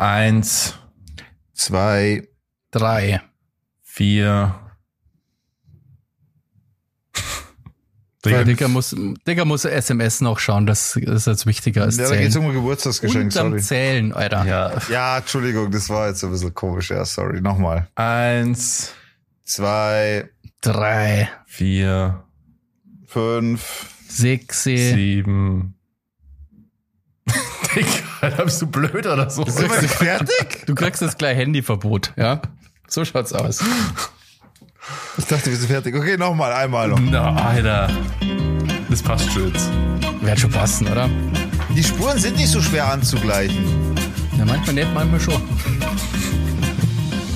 Eins, Zwei. Drei. vier. Der Digger muss, Digger muss SMS noch schauen, das ist jetzt wichtiger als Ja, da geht's Zählen. um ein Geburtstagsgeschenk, Unterm sorry. Zählen, Alter. Ja. Ja, Entschuldigung, das war jetzt ein bisschen komisch. Ja, sorry. Nochmal. Eins, Zwei, Drei. vier, fünf. Sechs. sieben. Digga, bist du blöd oder so? Sind wir nicht fertig? Du kriegst jetzt gleich Handyverbot, ja? So schaut's aus. Ich dachte, wir sind fertig. Okay, nochmal, einmal noch. Na, Alter. Das passt schon jetzt. Wird schon passen, oder? Die Spuren sind nicht so schwer anzugleichen. Ja, manchmal nicht, manchmal schon.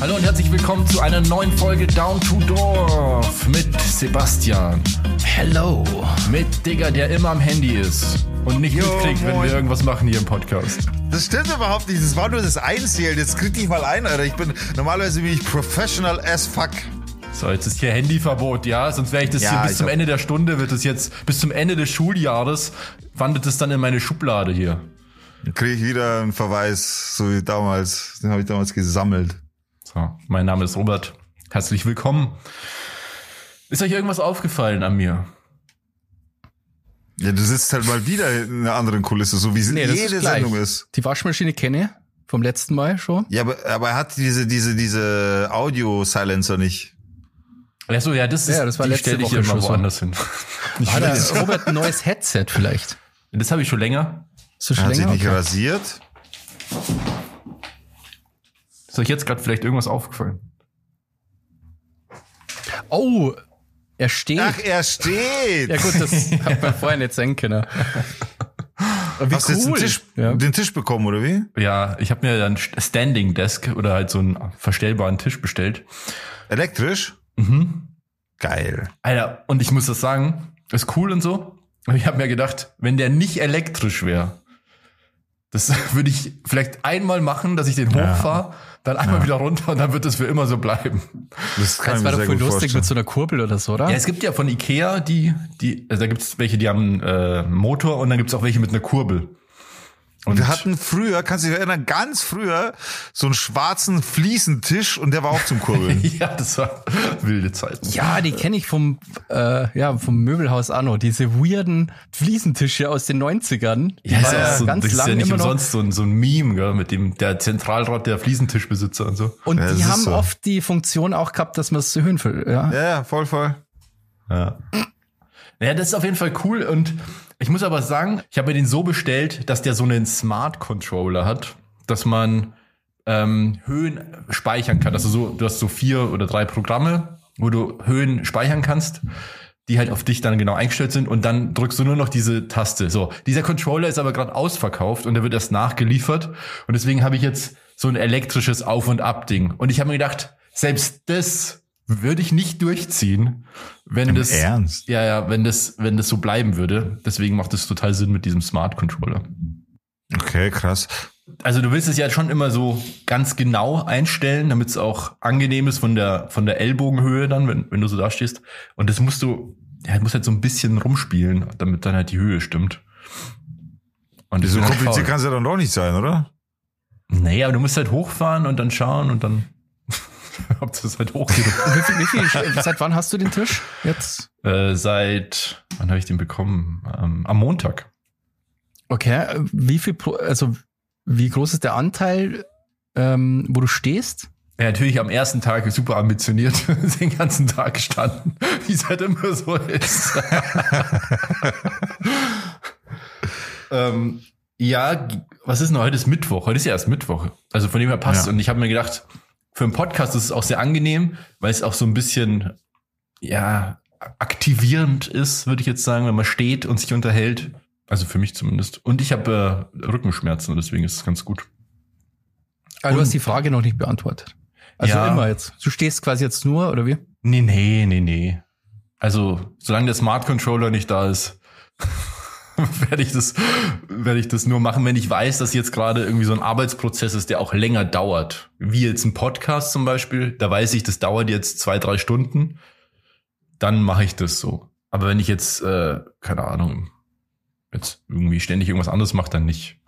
Hallo und herzlich willkommen zu einer neuen Folge Down to Dorf mit Sebastian. Hello. Mit Digger, der immer am Handy ist und nicht Jo, mitkriegt, wenn wir irgendwas machen hier im Podcast. Das stimmt überhaupt nicht. Das war nur das Einzählen. Jetzt krieg dich mal ein, Alter. Ich bin, normalerweise bin ich professional as fuck. So, jetzt ist hier Handyverbot, ja? Sonst wäre ich das Ja, hier bis zum Ende der Stunde, wird es jetzt, bis zum Ende des Schuljahres, wandert es dann in meine Schublade hier. Dann krieg ich wieder einen Verweis, so wie damals. Den habe ich damals gesammelt. So, mein Name ist Robert. Herzlich willkommen. Ist euch irgendwas aufgefallen an mir? Ja, du sitzt halt mal wieder in einer anderen Kulisse, so wie es Nee, das jede ist. Sendung ist. Die Waschmaschine kenne ich vom letzten Mal schon. Ja, aber, aber er hat diese, diese, diese Audio-Silencer nicht. Achso, ja, das ist, Ja, das war die letzte stelle ich Woche immer schon so. woanders hin. Ich Hat der Robert ein neues Headset vielleicht? das habe ich schon länger. Ist das Er schon hat sich länger? nicht Okay. rasiert. Ist euch jetzt gerade vielleicht irgendwas aufgefallen? Oh, er steht. Ach, er steht. Ja gut, das hat man vorher nicht sehen können. Aber Wie Hast du jetzt den Tisch, Ja. den Tisch bekommen, oder wie? Ja, ich habe mir dann Standing Desk oder halt so einen verstellbaren Tisch bestellt. Elektrisch? Geil. Alter, und ich muss das sagen, ist cool und so. Aber ich habe mir gedacht, wenn der nicht elektrisch wäre, das würde ich vielleicht einmal machen, dass ich den hochfahre, dann einmal wieder runter und dann wird das für immer so bleiben. Das kann Das ich war doch voll lustig vorstellen. mit so einer Kurbel oder so, oder? Ja, es gibt ja von Ikea die, die, also da gibt es welche, die haben äh, einen Motor und dann gibt es auch welche mit einer Kurbel. Und Wir hatten früher, kannst du dich erinnern, ganz früher so einen schwarzen Fliesentisch und der war auch zum Kurbeln. ja, das war wilde Zeiten. Ja, die kenne ich vom, äh, ja, vom Möbelhaus Anno. Diese weirden Fliesentische aus den 90ern. Die Ja, ist auch so, ganz das ist ja nicht umsonst so ein, so ein Meme, gell, mit dem der Zentralrat der Fliesentischbesitzer und so. Und Ja, die haben so. oft die Funktion auch gehabt, dass man es zu Höhen ja. ja, ja, voll, voll. Ja. Ja, das ist auf jeden Fall cool und ich muss aber sagen, ich habe mir den so bestellt, dass der so einen Smart Controller hat, dass man ähm, Höhen speichern kann. Also so, du hast so vier oder drei Programme, wo du Höhen speichern kannst, die halt auf dich dann genau eingestellt sind und dann drückst du nur noch diese Taste. So, dieser Controller ist aber gerade ausverkauft und der wird erst nachgeliefert und deswegen habe ich jetzt so ein elektrisches Auf und Ab Ding und ich habe mir gedacht, selbst das würde ich nicht durchziehen, wenn Im das Ernst? ja, ja, wenn das, wenn das so bleiben würde. Deswegen macht es total Sinn mit diesem Smart Controller. Okay, krass. Also du willst es ja schon immer so ganz genau einstellen, damit es auch angenehm ist von der, von der Ellbogenhöhe dann, wenn, wenn du so da stehst. Und das musst du, ja, du musst halt so ein bisschen rumspielen, damit dann halt die Höhe stimmt. Und So halt kompliziert kann es ja dann doch nicht sein, oder? Nee, aber du musst halt hochfahren und dann schauen und dann, ob das halt hochgeht. Wie viel, viel, seit wann hast du den Tisch? Jetzt? äh, seit, wann habe ich den bekommen? Ähm, am Montag. Okay, äh, wie viel, Pro- also wie groß ist der Anteil, ähm, wo du stehst? Ja, natürlich am ersten Tag super ambitioniert, den ganzen Tag gestanden, wie es halt immer so ist. ähm, ja, was ist denn heute? Ist Mittwoch. Heute ist ja erst Mittwoch. Also von dem her passt. Ja. Und ich habe mir gedacht, für einen Podcast ist es auch sehr angenehm, weil es auch so ein bisschen, ja, aktivierend ist, würde ich jetzt sagen, wenn man steht und sich unterhält. Also für mich zumindest. Und ich habe äh, Rückenschmerzen und deswegen ist es ganz gut. Also du hast die Frage noch nicht beantwortet. Also Ja. immer jetzt. Du stehst quasi jetzt nur, oder wie? Nee, nee, nee, nee. Also, solange der Smart Controller nicht da ist, werde ich das, werde ich das nur machen, wenn ich weiß, dass jetzt gerade irgendwie so ein Arbeitsprozess ist, der auch länger dauert. Wie jetzt ein Podcast zum Beispiel. Da weiß ich, das dauert jetzt zwei, drei Stunden. Dann mache ich das so. Aber wenn ich jetzt, äh, keine Ahnung, jetzt irgendwie ständig irgendwas anderes mache, dann nicht.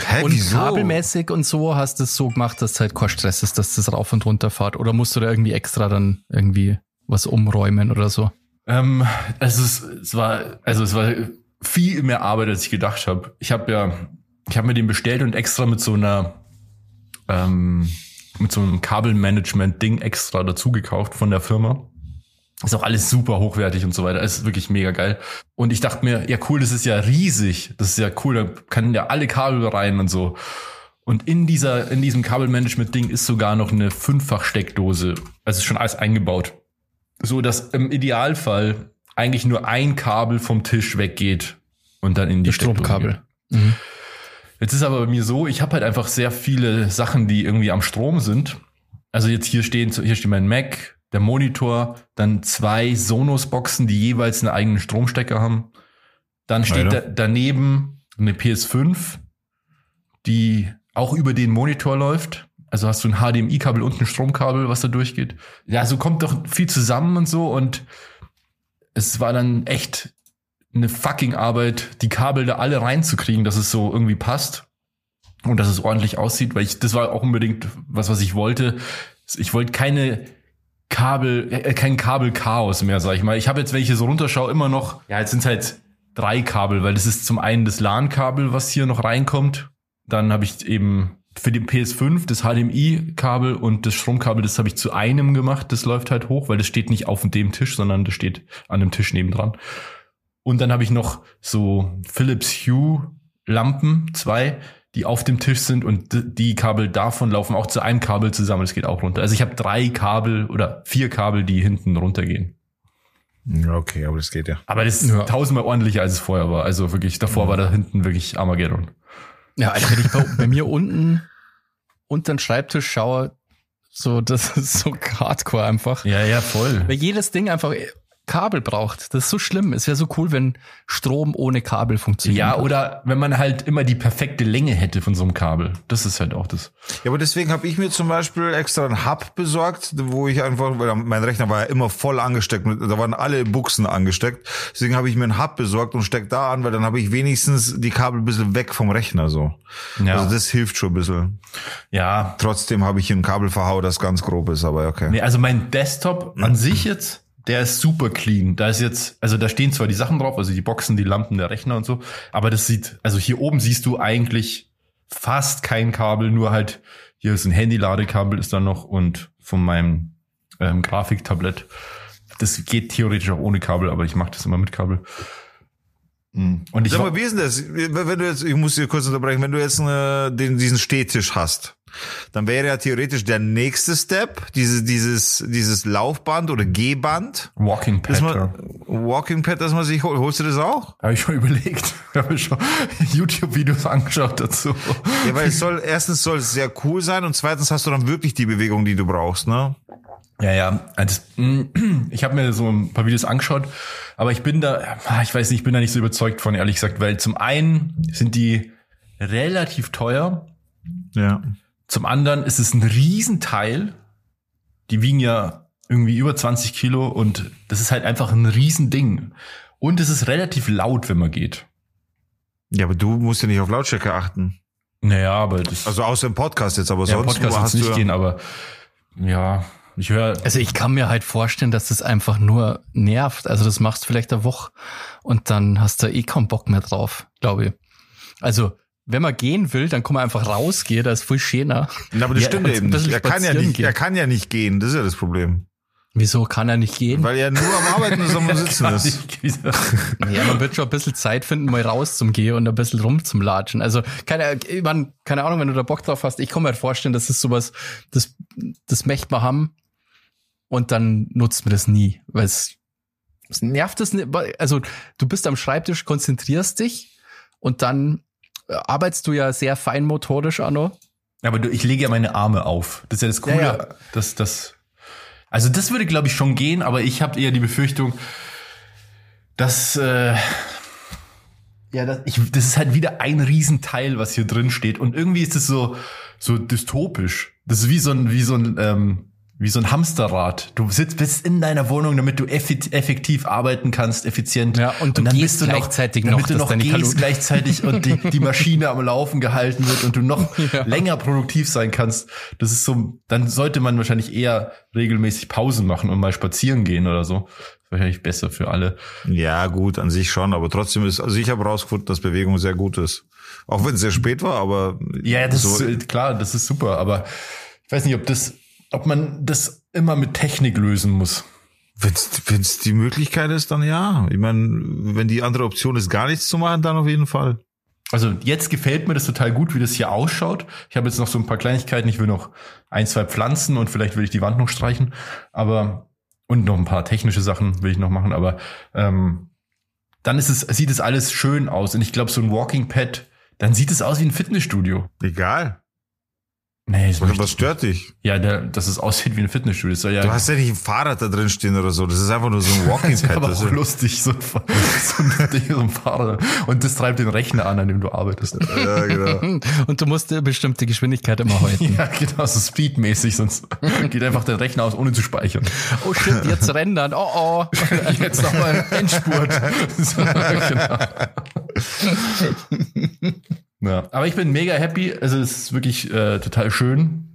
Hä, Und wieso? kabelmäßig und so hast du es so gemacht, dass halt kein Stress ist, dass das rauf und runter fährt. Oder musst du da irgendwie extra dann irgendwie was umräumen oder so? Ähm, es ist, es war, also es war viel mehr Arbeit, als ich gedacht habe. Ich habe ja, ich habe mir den bestellt und extra mit so einer, ähm, mit so einem Kabelmanagement-Ding extra dazu gekauft von der Firma. Ist auch alles super hochwertig und so weiter. Ist wirklich mega geil. Und ich dachte mir, ja cool, das ist ja riesig. Das ist ja cool, da kann ja alle Kabel rein und so. Und in dieser, in diesem Kabelmanagement-Ding ist sogar noch eine Fünffach-Steckdose. Also ist schon alles eingebaut. So, dass im Idealfall eigentlich nur ein Kabel vom Tisch weggeht und dann in die Das Stromkabel. geht. Mhm. Jetzt ist aber bei mir so, ich habe halt einfach sehr viele Sachen, die irgendwie am Strom sind. Also jetzt hier stehen, hier steht mein Mac, der Monitor, dann zwei Sonos-Boxen, die jeweils einen eigenen Stromstecker haben. Dann steht da, daneben eine PS5, die auch über den Monitor läuft. Also hast du ein HDMI-Kabel und ein Stromkabel, was da durchgeht. Ja, so kommt doch viel zusammen und so und es war dann echt eine fucking Arbeit, die Kabel da alle reinzukriegen, dass es so irgendwie passt und dass es ordentlich aussieht, weil ich, das war auch unbedingt was, was ich wollte. Ich wollte keine Kabel, äh, kein Kabelchaos mehr, sag ich mal. Ich habe jetzt, wenn ich hier so runterschaue, immer noch, ja, jetzt sind halt drei Kabel, weil das ist zum einen das LAN-Kabel, was hier noch reinkommt. Dann habe ich eben für den PS5 das HDMI-Kabel und das Stromkabel, das habe ich zu einem gemacht. Das läuft halt hoch, weil das steht nicht auf dem Tisch, sondern das steht an dem Tisch nebendran. Und dann habe ich noch so Philips Hue Lampen, zwei, die auf dem Tisch sind und die Kabel davon laufen auch zu einem Kabel zusammen. Das geht auch runter. Also ich habe drei Kabel oder vier Kabel, die hinten runtergehen. Ja, okay, aber das geht ja. Aber das ist Ja. tausendmal ordentlicher, als es vorher war. Also wirklich, davor war da hinten wirklich Armageddon. Ja, also wenn ich bei, bei mir unten unter den Schreibtisch schaue, so, das ist so hardcore einfach. Ja, ja, voll. Weil jedes Ding einfach Kabel braucht. Das ist so schlimm. Es wäre so cool, wenn Strom ohne Kabel funktioniert. Ja, oder wenn man halt immer die perfekte Länge hätte von so einem Kabel. Das ist halt auch das. Ja, aber deswegen habe ich mir zum Beispiel extra einen Hub besorgt, wo ich einfach, weil mein Rechner war ja immer voll angesteckt, da waren alle Buchsen angesteckt. Deswegen habe ich mir einen Hub besorgt und steck da an, weil dann habe ich wenigstens die Kabel ein bisschen weg vom Rechner so. Ja. Also das hilft schon ein bisschen. Ja. Trotzdem habe ich hier ein Kabelverhau, das ganz grob ist, aber okay. Nee, also mein Desktop an sich jetzt, der ist super clean. Da ist jetzt, also da stehen zwar die Sachen drauf, also die Boxen, die Lampen, der Rechner und so, aber das sieht, also hier oben siehst du eigentlich fast kein Kabel, nur halt, hier ist ein Handy-Ladekabel ist da noch und von meinem ähm, Grafiktablett. Das geht theoretisch auch ohne Kabel, aber ich mache das immer mit Kabel. Mm. Und ich Sag mal, wie ist denn das? Wenn du jetzt, ich muss dir kurz unterbrechen, wenn du jetzt eine, den, diesen Stehtisch hast, dann wäre ja theoretisch der nächste Step, dieses, dieses, dieses Laufband oder Gehband, Walking das Pad, man, Walking Pad, das man sich holt. Holst du das auch? habe ich schon überlegt. habe ich schon YouTube-Videos angeschaut dazu. Ja, weil es soll, erstens soll es sehr cool sein und zweitens hast du dann wirklich die Bewegung, die du brauchst, ne? Ja, ja. Also, ich habe mir so ein paar Videos angeschaut, aber ich bin da, ah, ich weiß nicht, ich bin da nicht so überzeugt von, ehrlich gesagt, weil zum einen sind die relativ teuer, Ja. Zum anderen ist es ein Riesenteil. Die wiegen ja irgendwie über 20 Kilo und das ist halt einfach ein Riesending. Und es ist relativ laut, wenn man geht. Ja, aber du musst ja nicht auf Lautstärke achten. Naja, aber das Also außer im Podcast jetzt, aber ja, sonst Podcast hast du nicht ja- gehen, aber ja, ich höre Also ich kann mir halt vorstellen, dass das einfach nur nervt. Also das machst du vielleicht eine Woche und dann hast du eh keinen Bock mehr drauf, glaube ich. Also wenn man gehen will, dann kann man einfach rausgehen, da ist viel schöner. Na, aber das Ja, stimmt und eben. Er kann ja nicht, gehen. er kann ja nicht gehen. Das ist ja das Problem. Wieso kann er nicht gehen? Weil er nur am Arbeiten ist, am Sitzen ist. Ja, man wird schon ein bisschen Zeit finden, mal raus zum Gehen und ein bisschen rum zum Latschen. Also, keine, mein, keine Ahnung, wenn du da Bock drauf hast. Ich kann mir halt vorstellen, das ist sowas, das, das möchte man haben und dann nutzt man das nie, weil es, es nervt es nicht. Also, du bist am Schreibtisch, konzentrierst dich und dann arbeitest du ja sehr feinmotorisch, Arno. Aber du, ich lege ja meine Arme auf. Das ist ja das Coole. Ja, ja. Dass das, also das würde, glaube ich, schon gehen, aber ich habe eher die Befürchtung, dass äh, ja, das, ich, das ist halt wieder ein Riesenteil, was hier drin steht. Und irgendwie ist es so, so dystopisch. Das ist wie so ein, wie so ein, ähm, wie so ein Hamsterrad. Du sitzt bist in deiner Wohnung, damit du effektiv arbeiten kannst, effizient. Ja, und du dann gehst bist du noch, gleichzeitig damit noch, du noch deine gehst Kalorien- gleichzeitig und die, die Maschine am Laufen gehalten wird und du noch Ja. länger produktiv sein kannst. Das ist so, dann sollte man wahrscheinlich eher regelmäßig Pausen machen und mal spazieren gehen oder so. Wahrscheinlich besser für alle. Ja, gut, an sich schon, aber trotzdem ist, also ich habe rausgefunden, dass Bewegung sehr gut ist. Auch wenn es sehr spät war, aber Ja, das so, ist äh, klar, das ist super, aber ich weiß nicht, ob das, ob man das immer mit Technik lösen muss. wenn's, wenn's die Möglichkeit ist, dann ja. Ich meine, wenn die andere Option ist, gar nichts zu machen, dann auf jeden Fall. Also jetzt gefällt mir das total gut, wie das hier ausschaut. Ich habe jetzt noch so ein paar Kleinigkeiten. Ich will noch ein, zwei Pflanzen und vielleicht will ich die Wand noch streichen. Aber und noch ein paar technische Sachen will ich noch machen. Aber ähm, dann ist es, sieht es alles schön aus. Und ich glaube, so ein Walking Pad, dann sieht es aus wie ein Fitnessstudio. Egal. Nee, das Was, stört dich? Ja, der, dass es aussieht wie ein Fitnessstudio. Das soll ja, Du hast ja nicht ein Fahrrad da drin stehen oder so. Das ist einfach nur so ein Walking das ist Pad. aber Das auch lustig, so, ein Fa- so, ein, Ding, so ein Fahrrad. Und das treibt den Rechner an, an dem du arbeitest. ja, genau. Und du musst eine bestimmte Geschwindigkeit immer halten. Ja, genau, so speedmäßig, sonst geht einfach der Rechner aus, ohne zu speichern. Oh shit, jetzt rendern. Oh oh. Jetzt nochmal Endspurt. So, genau. Ja, aber ich bin mega happy. Also es ist wirklich äh, total schön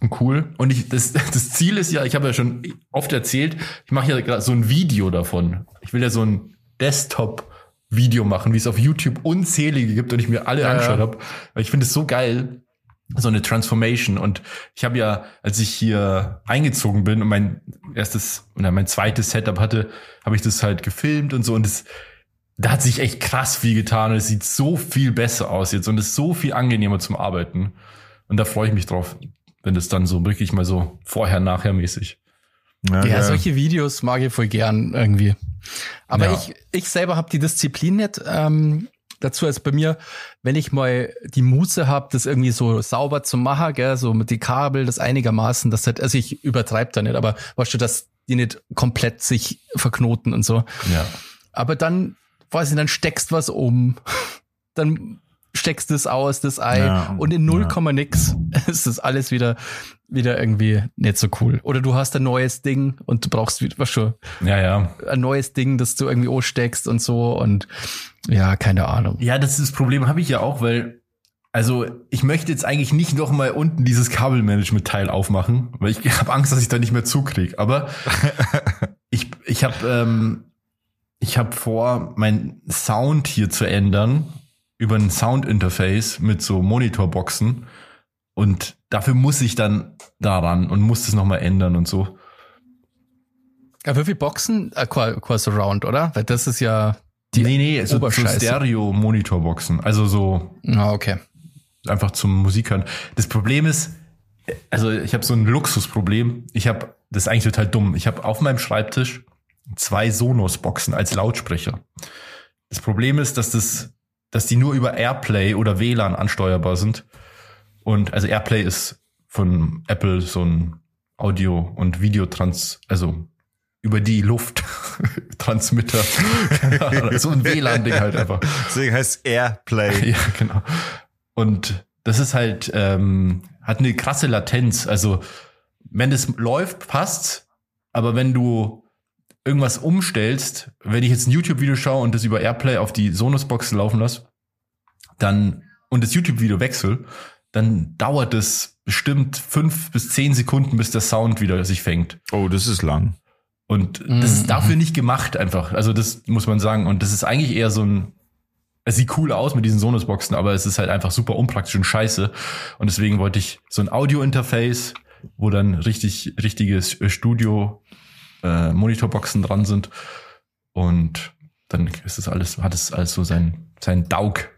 und cool. Und ich, das, das Ziel ist ja, ich habe ja schon oft erzählt, ich mache ja gerade so ein Video davon. Ich will ja so ein Desktop-Video machen, wie es auf YouTube unzählige gibt und ich mir alle Ja, angeschaut habe. Ich finde es so geil, so eine Transformation. Und ich habe ja, als ich hier eingezogen bin und mein erstes oder mein zweites Setup hatte, habe ich das halt gefilmt und so. Und es, da hat sich echt krass viel getan und es sieht so viel besser aus jetzt und es ist so viel angenehmer zum Arbeiten. Und da freue ich mich drauf, wenn das dann so wirklich mal so vorher, nachher mäßig. Ja, Ja, solche Videos mag ich voll gern irgendwie. Aber Ja. ich, ich selber habe die Disziplin nicht ähm, dazu als bei mir, wenn ich mal die Muße habe, das irgendwie so sauber zu machen, gell, so mit die Kabel, das einigermaßen, das halt, also ich übertreibe da nicht, aber weißt du, dass die nicht komplett sich verknoten und so. Ja. Aber dann, weiß ich, dann steckst was um, dann steckst das aus, das Ei Ja, und in null ja. Komma nix ist das alles wieder, wieder irgendwie nicht so cool. Oder du hast ein neues Ding und du brauchst wieder, was schon, Ja, ja. ein neues Ding, das du irgendwie aussteckst und so und ja, keine Ahnung. Ja, das ist das Problem habe ich ja auch, weil also ich möchte jetzt eigentlich nicht noch mal unten dieses Kabelmanagement-Teil aufmachen, weil ich habe Angst, dass ich da nicht mehr zukrieg. Aber ich ich habe ähm, ich habe vor, mein Sound hier zu ändern über ein Sound-Interface mit so Monitorboxen und dafür muss ich dann daran und muss das noch mal ändern und so. Ja, wie viele Boxen? Äh, qua, qua Surround, oder? Weil das ist ja die. nee, nee, so, so. Stereo-Monitorboxen, also so Ah, okay. einfach zum Musik hören. Das Problem ist, also ich habe so ein Luxusproblem. Ich habe, das ist eigentlich total dumm. Ich habe auf meinem Schreibtisch zwei Sonos-Boxen als Lautsprecher. Das Problem ist, dass das, dass die nur über AirPlay oder WLAN ansteuerbar sind. Und also AirPlay ist von Apple so ein Audio- und Videotrans, also über die Luft Transmitter. So ein WLAN-Ding halt einfach. Deswegen heißt Airplay. Ja, genau. Und das ist halt, ähm, hat eine krasse Latenz. Also, wenn es läuft, passt's. Aber wenn du irgendwas umstellst, wenn ich jetzt ein YouTube-Video schaue und das über Airplay auf die Sonos-Box laufen lasse, dann, und das YouTube-Video wechsel, dann dauert es bestimmt fünf bis zehn Sekunden, bis der Sound wieder sich fängt. Oh, das ist lang. Und das Mhm. ist dafür nicht gemacht einfach. Also das muss man sagen. Und das ist eigentlich eher so ein, es sieht cool aus mit diesen Sonos-Boxen, aber es ist halt einfach super unpraktisch und scheiße. Und deswegen wollte ich so ein Audio-Interface, wo dann richtig, richtige Studio, äh, Monitorboxen dran sind. Und dann ist es alles, hat es alles so sein, sein Daug.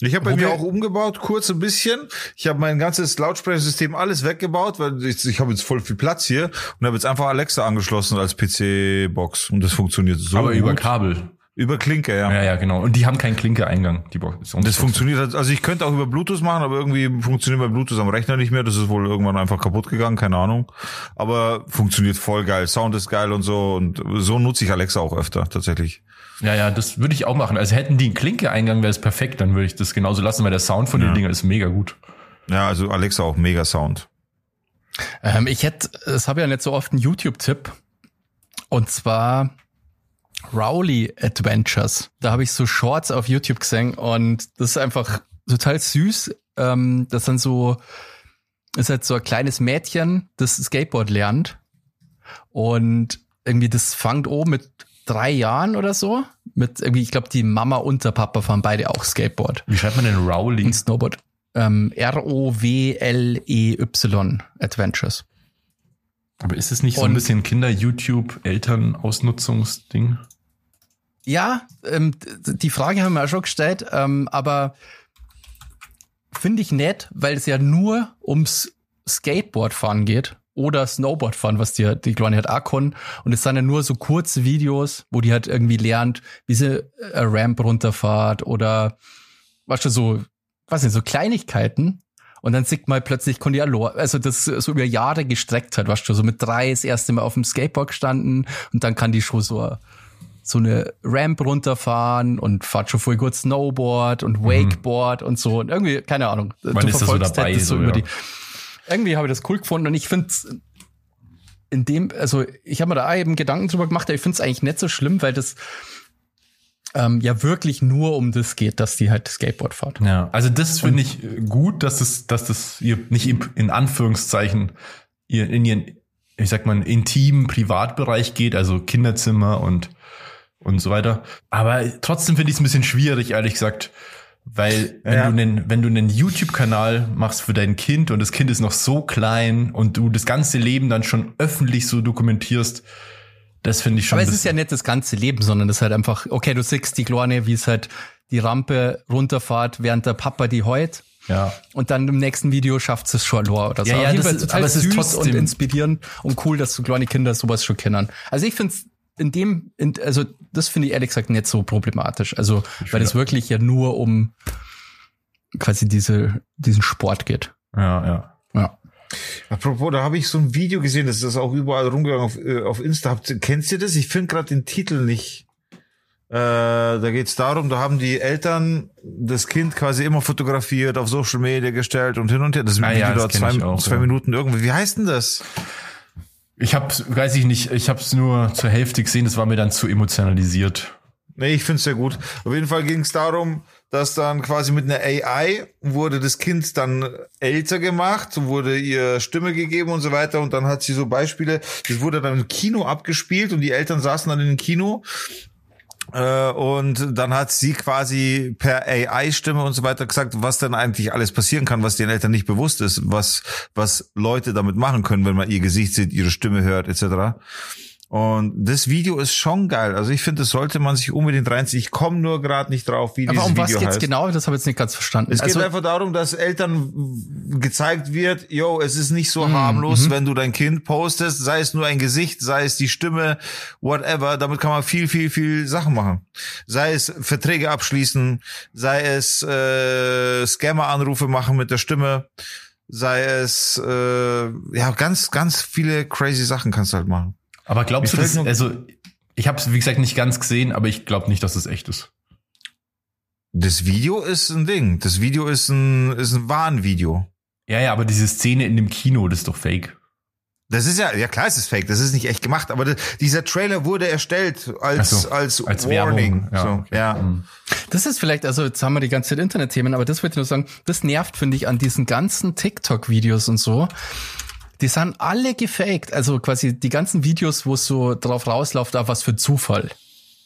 Ich habe bei mir auch umgebaut, kurz ein bisschen. Ich habe mein ganzes Lautsprechersystem alles weggebaut, weil ich, ich habe jetzt voll viel Platz hier und habe jetzt einfach Alexa angeschlossen als PC-Box und das funktioniert so aber gut. über Kabel. Über Klinke, ja. Ja, ja, genau. Und die haben keinen Klinke-Eingang, die Box. Das funktioniert, halt- also ich könnte auch über Bluetooth machen, aber irgendwie funktioniert bei Bluetooth am Rechner nicht mehr. Das ist wohl irgendwann einfach kaputt gegangen, keine Ahnung. Aber funktioniert voll geil. Sound ist geil und so. Und so nutze ich Alexa auch öfter, tatsächlich. Ja, ja, das würde ich auch machen. Also hätten die einen Klinke-Eingang, wäre es perfekt, dann würde ich das genauso lassen, weil der Sound von Ja. den Dingern ist mega gut. Ja, also Alexa auch mega Sound. Ähm, ich hätte, es habe ja nicht so oft einen YouTube-Tipp. Und zwar Rowley Adventures. Da habe ich so Shorts auf YouTube gesehen und das ist einfach total süß. Ähm, das sind so, ist halt so ein kleines Mädchen, das Skateboard lernt. Und irgendwie, das fängt oben mit drei Jahren oder so. Mit irgendwie, ich glaube, die Mama und der Papa fahren beide auch Skateboard. Wie schreibt man denn Rowley? Und Snowboard. Ähm, R-O-W-L-E-Y Adventures. Aber ist es nicht so Und- ein bisschen Kinder-YouTube-Eltern-Ausnutzungsding? Ja, ähm, die Frage haben wir auch schon gestellt, ähm, aber finde ich nett, weil es ja nur ums Skateboardfahren geht oder Snowboardfahren, was die, die Kleine auch kann. Und es sind ja nur so kurze Videos, wo die halt irgendwie lernt, wie sie äh, Ramp runterfahrt oder weißt du, so, was nicht, so Kleinigkeiten. Und dann sieht man plötzlich die Alor, also das so über Jahre gestreckt hat, weißt du, so mit drei das erste Mal auf dem Skateboard gestanden und dann kann die schon so so eine Ramp runterfahren und fahrt schon voll gut Snowboard und Wakeboard und so. Und irgendwie, keine Ahnung. Mhm. Man ist da so verfolgst dabei, das so, ja. irgendwie habe ich das cool gefunden und ich finde in dem, also ich habe mir da eben Gedanken drüber gemacht, aber ich finde es eigentlich nicht so schlimm, weil das ähm, ja wirklich nur um das geht, dass die halt Skateboard fahrt. Ja, also das finde ich gut, dass das, dass das ihr nicht in, in Anführungszeichen ihr in ihren, ich sag mal, intimen Privatbereich geht, also Kinderzimmer und und so weiter. Aber trotzdem finde ich es ein bisschen schwierig, ehrlich gesagt, weil wenn Ja. du einen, wenn du einen YouTube-Kanal machst für dein Kind und das Kind ist noch so klein und du das ganze Leben dann schon öffentlich so dokumentierst, das finde ich schon. Aber es ist ja nicht das ganze Leben, sondern es ist halt einfach, okay, du siehst die Kleine, wie es halt die Rampe runterfahrt, während der Papa die heut. ja. Und dann im nächsten Video schafft es schon Loa oder so. Ja, ja, das ist- aber es ist trotzdem- und inspirierend und cool, dass so kleine Kinder sowas schon kennen. Also ich finde es in dem, in, also das finde ich ehrlich gesagt nicht so problematisch. Also, weil es wirklich ja nur um quasi diese, diesen Sport geht. Ja, ja. Apropos, da habe ich so ein Video gesehen, das ist auch überall rumgegangen auf, äh, auf Insta. Habt, kennst ihr das? Ich finde gerade den Titel nicht. Äh, da geht's darum, da haben die Eltern das Kind quasi immer fotografiert, auf Social Media gestellt und hin und her. Das Ah Video ja, dauert zwei, auch, zwei ja. Minuten irgendwie. Wie heißt denn das? Ich hab's, weiß ich nicht, ich hab's nur zur Hälfte gesehen, das war mir dann zu emotionalisiert. Nee, ich find's sehr gut. Auf jeden Fall ging's darum, dass dann quasi mit einer AI wurde das Kind dann älter gemacht, wurde ihr Stimme gegeben und so weiter und dann hat sie so Beispiele, das wurde dann im Kino abgespielt und die Eltern saßen dann dem Kino äh, und dann hat sie quasi per AI-Stimme und so weiter gesagt, was denn eigentlich alles passieren kann, was den Eltern nicht bewusst ist, was, was Leute damit machen können, wenn man ihr Gesicht sieht, ihre Stimme hört, etc. Und das Video ist schon geil. Also ich finde, das sollte man sich unbedingt reinziehen. Ich komme nur gerade nicht drauf, wie Aber dieses um was Video geht's heißt. genau? Das habe ich jetzt nicht ganz verstanden. Es geht also, einfach darum, dass Eltern gezeigt wird, yo, es ist nicht so harmlos, wenn du dein Kind postest, sei es nur ein Gesicht, sei es die Stimme, whatever, damit kann man viel, viel, viel Sachen machen. Sei es Verträge abschließen, sei es äh, Scammer-Anrufe machen mit der Stimme, sei es äh, ja ganz, ganz viele crazy Sachen kannst du halt machen. Aber glaubst Mir du das, also, ich hab's, wie gesagt, nicht ganz gesehen, aber ich glaube nicht, dass es echt ist. Das Video ist ein Ding. Das Video ist ein, ist ein Warnvideo. Ja, ja, aber diese Szene in dem Kino, das ist doch fake. Das ist ja, ja klar, es ist fake, das ist nicht echt gemacht, aber das, dieser Trailer wurde erstellt als, so, als, als Warning. Werbung, ja, so, okay. ja. Mhm. Das ist vielleicht, also jetzt haben wir die ganze Zeit Internetthemen, aber das würde ich nur sagen, das nervt, finde ich, an diesen ganzen TikTok-Videos und so. Die sind alle gefaked. Also quasi die ganzen Videos, wo es so drauf rausläuft, da was für Zufall.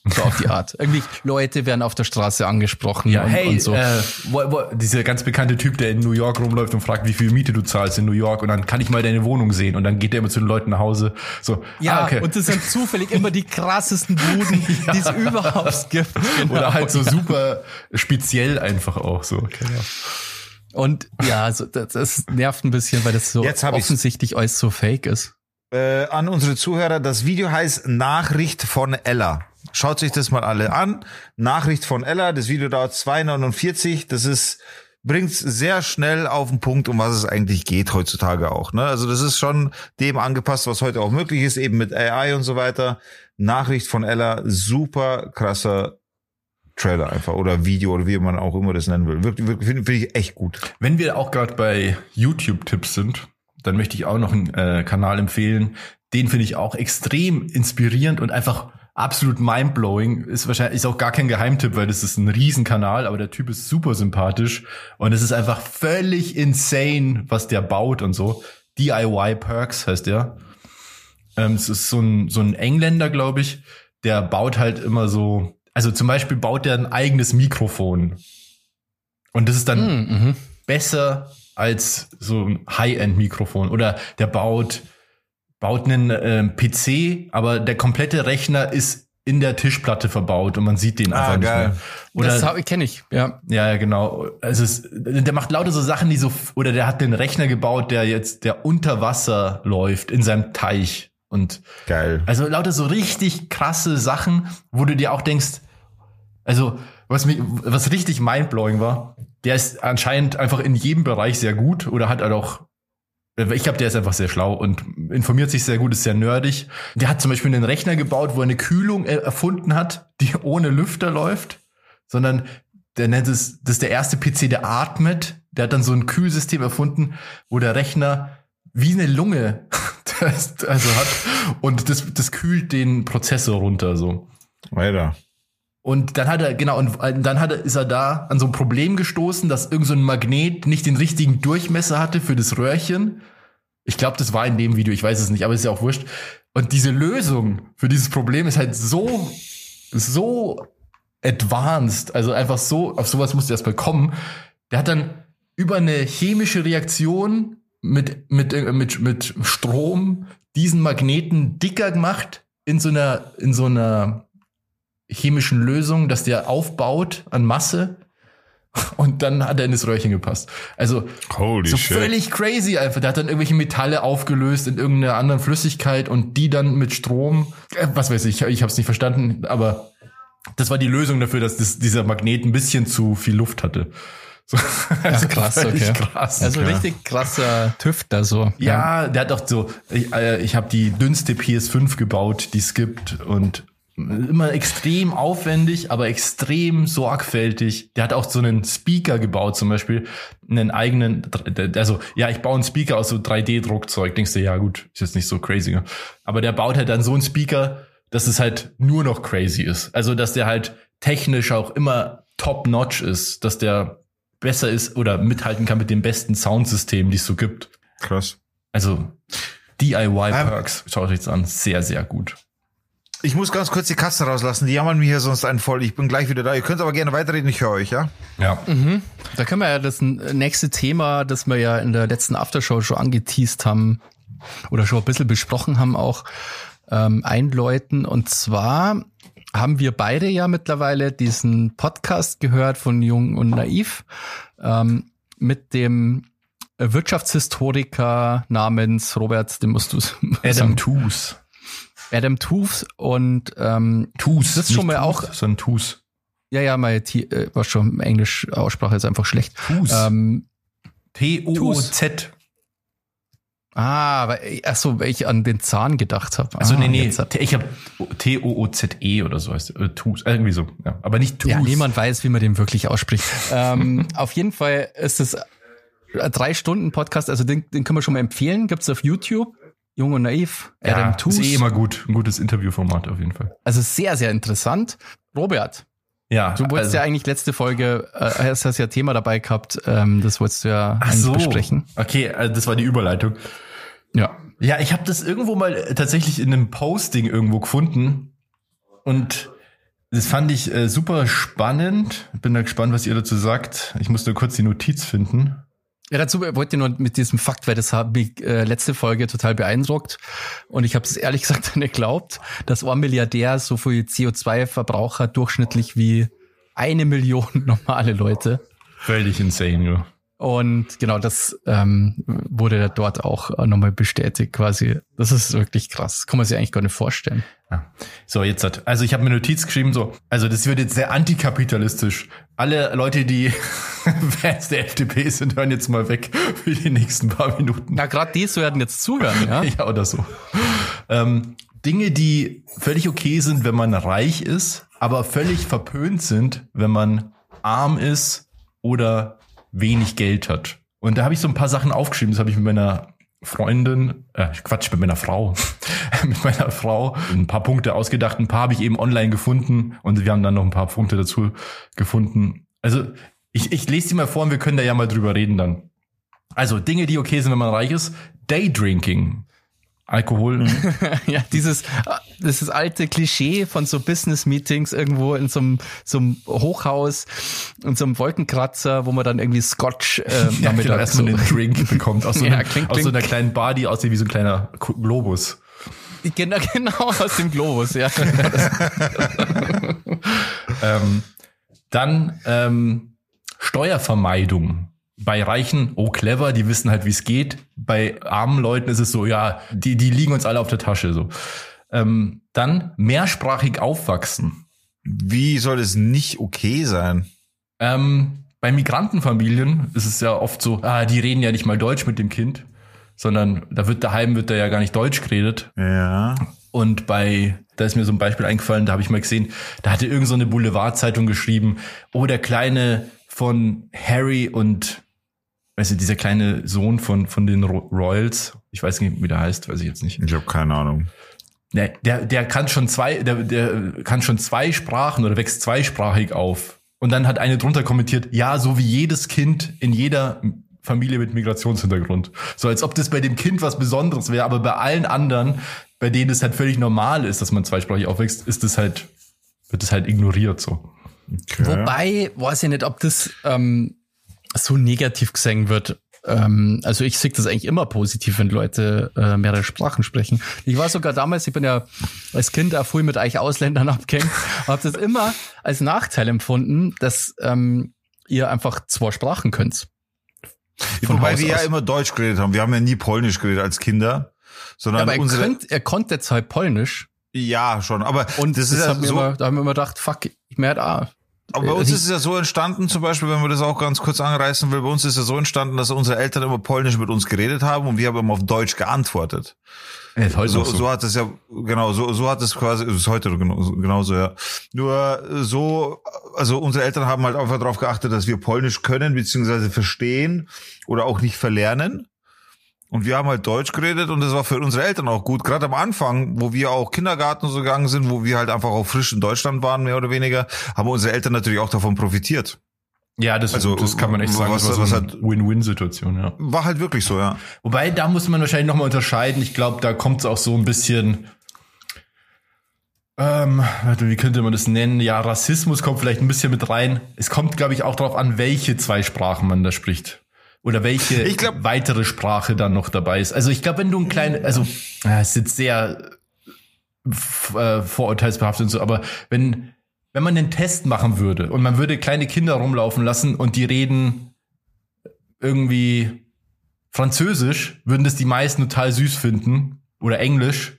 So auf die Art. Irgendwie Leute werden auf der Straße angesprochen Ja, und, hey, und so. äh, wo, wo, dieser ganz bekannte Typ, der in New York rumläuft und fragt, wie viel Miete du zahlst in New York und dann kann ich mal deine Wohnung sehen und dann geht er immer zu den Leuten nach Hause. So, ja, ah, okay. und das sind zufällig immer die krassesten Buden, die es überhaupt gibt. Genau. Oder halt so super speziell einfach auch so. Genau. Und ja, also das, das nervt ein bisschen, weil das so offensichtlich alles so fake ist. Äh, an unsere Zuhörer, das Video heißt Nachricht von Ella. Schaut sich das mal alle an. Nachricht von Ella, das Video dauert 2,49. Das ist, bringt's sehr schnell auf den Punkt, um was es eigentlich geht heutzutage auch. Ne? Also das ist schon dem angepasst, was heute auch möglich ist, eben mit AI und so weiter. Nachricht von Ella, super krasser Trailer einfach oder Video oder wie man auch immer das nennen will. Wirklich, wirklich finde find ich echt gut. Wenn wir auch gerade bei YouTube-Tipps sind, dann möchte ich auch noch einen äh, Kanal empfehlen. Den finde ich auch extrem inspirierend und einfach absolut mindblowing. Ist wahrscheinlich ist auch gar kein Geheimtipp, weil das ist ein Riesenkanal, aber der Typ ist super sympathisch und es ist einfach völlig insane, was der baut und so. DIY Perks heißt der. Ähm, es ist so ein, so ein Engländer, glaube ich, der baut halt immer so, also zum Beispiel baut der ein eigenes Mikrofon. Und das ist dann Mhm. besser als so ein High-End-Mikrofon. Oder der baut, baut einen ähm, PC, aber der komplette Rechner ist in der Tischplatte verbaut und man sieht den Ah, einfach nicht geil. mehr. Oder das kenne ich, ja. ja, ja, genau. Also es, der macht lauter so Sachen, die so, oder der hat den Rechner gebaut, der jetzt, der unter Wasser läuft in seinem Teich. Und Geil. also lauter so richtig krasse Sachen, wo du dir auch denkst, also was mich, was richtig mindblowing war, der ist anscheinend einfach in jedem Bereich sehr gut oder hat halt auch, ich glaube, der ist einfach sehr schlau und informiert sich sehr gut, ist sehr nerdig. Der hat zum Beispiel einen Rechner gebaut, wo er eine Kühlung er- erfunden hat, die ohne Lüfter läuft, sondern der nennt es, das ist der erste PC, der atmet. Der hat dann so ein Kühlsystem erfunden, wo der Rechner wie eine Lunge das, also hat und das, das kühlt den Prozessor runter so. Weiter. Und dann hat er, genau, und dann hat er, ist er da an so ein Problem gestoßen, dass irgend so ein Magnet nicht den richtigen Durchmesser hatte für das Röhrchen. Ich glaube, das war in dem Video, ich weiß es nicht, aber ist ja auch wurscht. Und diese Lösung für dieses Problem ist halt so, so advanced, also einfach so, auf sowas musste er erst mal kommen. Der hat dann über eine chemische Reaktion mit, mit, äh, mit, mit Strom diesen Magneten dicker gemacht in so einer, in so einer chemischen Lösung, dass der aufbaut an Masse und dann hat er in das Röhrchen gepasst. Also Holy so shit. völlig crazy einfach. Der hat dann irgendwelche Metalle aufgelöst in irgendeiner anderen Flüssigkeit und die dann mit Strom, äh, was weiß ich, ich habe es nicht verstanden, aber das war die Lösung dafür, dass das, dieser Magnet ein bisschen zu viel Luft hatte. So, also krass, völlig okay. krass. Also Ja. richtig krasser Tüfter so. Ja, der hat auch so, ich, äh, ich habe die dünnste PS5 gebaut, die es gibt und immer extrem aufwendig, aber extrem sorgfältig. Der hat auch so einen Speaker gebaut, zum Beispiel einen eigenen, also ja, ich baue einen Speaker aus so 3D-Druckzeug. Denkst du, ja gut, ist jetzt nicht so crazy. ne? Aber der baut halt dann so einen Speaker, dass es halt nur noch crazy ist. Also, dass der halt technisch auch immer top-notch ist, dass der besser ist oder mithalten kann mit dem besten Soundsystem, die es so gibt. Krass. Also DIY-Perks, schaut euch das an, sehr, sehr gut. Ich muss ganz kurz die Katzen rauslassen. Die jammern mir hier sonst einen voll. Ich bin gleich wieder da. Ihr könnt aber gerne weiterreden. Ich höre euch, ja? Ja. Da können wir ja das nächste Thema, das wir ja in der letzten Aftershow schon angeteased haben oder schon ein bisschen besprochen haben, auch ähm, einläuten. Und zwar haben wir beide ja mittlerweile diesen Podcast gehört von Jung und Naiv ähm, mit dem Wirtschaftshistoriker namens Robert, den musst du Adam. Toos. Adam Tooth und ähm, Toos. Das ist schon mal Tooth, auch- Sondern Toos. ja, ja, meine T äh, war schon Englisch Aussprache ist einfach schlecht. Toos. Ähm, T-O-O-Z. Ah, weil, ach so, weil ich an den Zahn gedacht habe. Also ah, nee, nee, jetzt hat- T- ich habe T-O-O-Z-E oder so heißt äh. Äh, irgendwie so. Ja. Aber nicht Toos. Ja, niemand weiß, wie man den wirklich ausspricht. ähm, auf jeden Fall ist es ein drei Stunden Podcast, also den, den können wir schon mal empfehlen. Gibt's auf YouTube. Jung und naiv. ja, Adam ist eh immer gut. Ein gutes Interviewformat auf jeden Fall. Also sehr, sehr interessant. Robert, Ja, du wolltest also, ja eigentlich letzte Folge, äh, hast, hast ja Thema dabei gehabt, ähm, das wolltest du ja Ach so. besprechen. Okay, also das war die Überleitung. Ja. Ja, ich habe das irgendwo mal tatsächlich in einem Posting irgendwo gefunden und das fand ich äh, super spannend. Bin da gespannt, was ihr dazu sagt. Ich musste kurz die Notiz finden. Ja, dazu wollte ich nur mit diesem Fakt, weil das hat mich äh, letzte Folge total beeindruckt und ich habe es ehrlich gesagt nicht geglaubt, dass ein Milliardär so viel CO2-Verbrauch hat, durchschnittlich wie eine Million normale Leute. Völlig insane, ja. Und genau das ähm, wurde dort auch äh, nochmal bestätigt quasi. Das ist wirklich krass. Kann man sich eigentlich gar nicht vorstellen. Ja. So, jetzt hat, also ich habe mir Notiz geschrieben, so, also das wird jetzt sehr antikapitalistisch. Alle Leute, die Fans der FDP sind, hören jetzt mal weg für die nächsten paar Minuten. Na, gerade die werden jetzt zuhören, ja? Ja, oder so. Ähm, Dinge, die völlig okay sind, wenn man reich ist, aber völlig verpönt sind, wenn man arm ist oder wenig Geld hat. Und da habe ich so ein paar Sachen aufgeschrieben, das habe ich mit meiner Freundin, äh, Quatsch, mit meiner Frau, mit meiner Frau ein paar Punkte ausgedacht. Ein paar habe ich eben online gefunden und wir haben dann noch ein paar Punkte dazu gefunden. Also ich, ich lese die mal vor und wir können da ja mal drüber reden dann. Also Dinge, die okay sind, wenn man reich ist. Daydrinking. Alkohol. ja, dieses, das ist alte Klischee von so Business-Meetings irgendwo in so einem, so einem Hochhaus, in so einem Wolkenkratzer, wo man dann irgendwie Scotch äh, ja, damit genau, erstmal so. einen Drink bekommt. Aus so, Ja, einem, klingt- aus so einer kleinen Bar, die aussieht wie so ein kleiner Globus. Genau, genau, aus dem Globus, ja. Ähm, dann ähm, Steuervermeidung. Bei Reichen, oh clever, die wissen halt, wie es geht. Bei armen Leuten ist es so, ja, die, die liegen uns alle auf der Tasche. So. Ähm, dann mehrsprachig aufwachsen. Wie soll es nicht okay sein? Ähm, bei Migrantenfamilien ist es ja oft so, ah, die reden ja nicht mal Deutsch mit dem Kind, sondern da wird daheim wird da ja gar nicht Deutsch geredet. Ja. Und bei, da ist mir so ein Beispiel eingefallen, da habe ich mal gesehen, da hatte irgend so eine Boulevardzeitung geschrieben, oh, der kleine von Harry und, weißt du, dieser kleine Sohn von, von den Ro- Royals, ich weiß nicht, wie der heißt, weiß ich jetzt nicht. Ich habe keine Ahnung. Der, der, der kann schon zwei, der, der kann schon zwei Sprachen oder wächst zweisprachig auf. Und dann hat eine drunter kommentiert, ja, so wie jedes Kind in jeder Familie mit Migrationshintergrund. So als ob das bei dem Kind was Besonderes wäre, aber bei allen anderen, bei denen es halt völlig normal ist, dass man zweisprachig aufwächst, ist das halt, wird das halt ignoriert so. Okay. Wobei, weiß ich nicht, ob das ähm, so negativ gesehen wird. Ähm, also ich sehe das eigentlich immer positiv, wenn Leute äh, mehrere Sprachen sprechen. Ich war sogar damals, ich bin ja als Kind auch früh mit euch Ausländern abgehängt, habe das immer als Nachteil empfunden, dass ähm, ihr einfach zwei Sprachen könnt. Von Wobei Haus wir ja aus. immer Deutsch geredet haben. Wir haben ja nie Polnisch geredet als Kinder. Sondern Aber er, unsere. könnt, er konnte halt Polnisch. ja, schon. Aber Und das ist ja so. immer, da haben wir immer gedacht, fuck, ich merke, ah, Aber bei uns ich- ist es ja so entstanden, zum Beispiel, wenn man das auch ganz kurz anreißen will, bei uns ist es ja so entstanden, dass unsere Eltern immer Polnisch mit uns geredet haben und wir haben immer auf Deutsch geantwortet. Ja, So, noch so. hat es ja, genau, so, so hat es quasi, ist heute genauso, genauso, ja. Nur äh, so, also unsere Eltern haben halt einfach darauf geachtet, dass wir Polnisch können, beziehungsweise verstehen oder auch nicht verlernen. Und wir haben halt Deutsch geredet und das war für unsere Eltern auch gut. Gerade am Anfang, wo wir auch Kindergarten so gegangen sind, wo wir halt einfach auch frisch in Deutschland waren, mehr oder weniger, haben unsere Eltern natürlich auch davon profitiert. Ja, das, Also, das kann man echt sagen. was- das war was so eine Win-Win-Situation, ja. War halt wirklich so, ja. Wobei, da muss man wahrscheinlich nochmal unterscheiden. Ich glaube, da kommt es auch so ein bisschen. Ähm, warte, wie könnte man das nennen? Ja, Rassismus kommt vielleicht ein bisschen mit rein. Es kommt, glaube ich, auch darauf an, welche zwei Sprachen man da spricht. Oder welche glaub- weitere Sprache dann noch dabei ist. Also ich glaube, wenn du ein kleines, also es ist jetzt sehr äh, vorurteilsbehaftet und so, aber wenn, wenn man einen Test machen würde und man würde kleine Kinder rumlaufen lassen und die reden irgendwie Französisch, würden das die meisten total süß finden. Oder Englisch.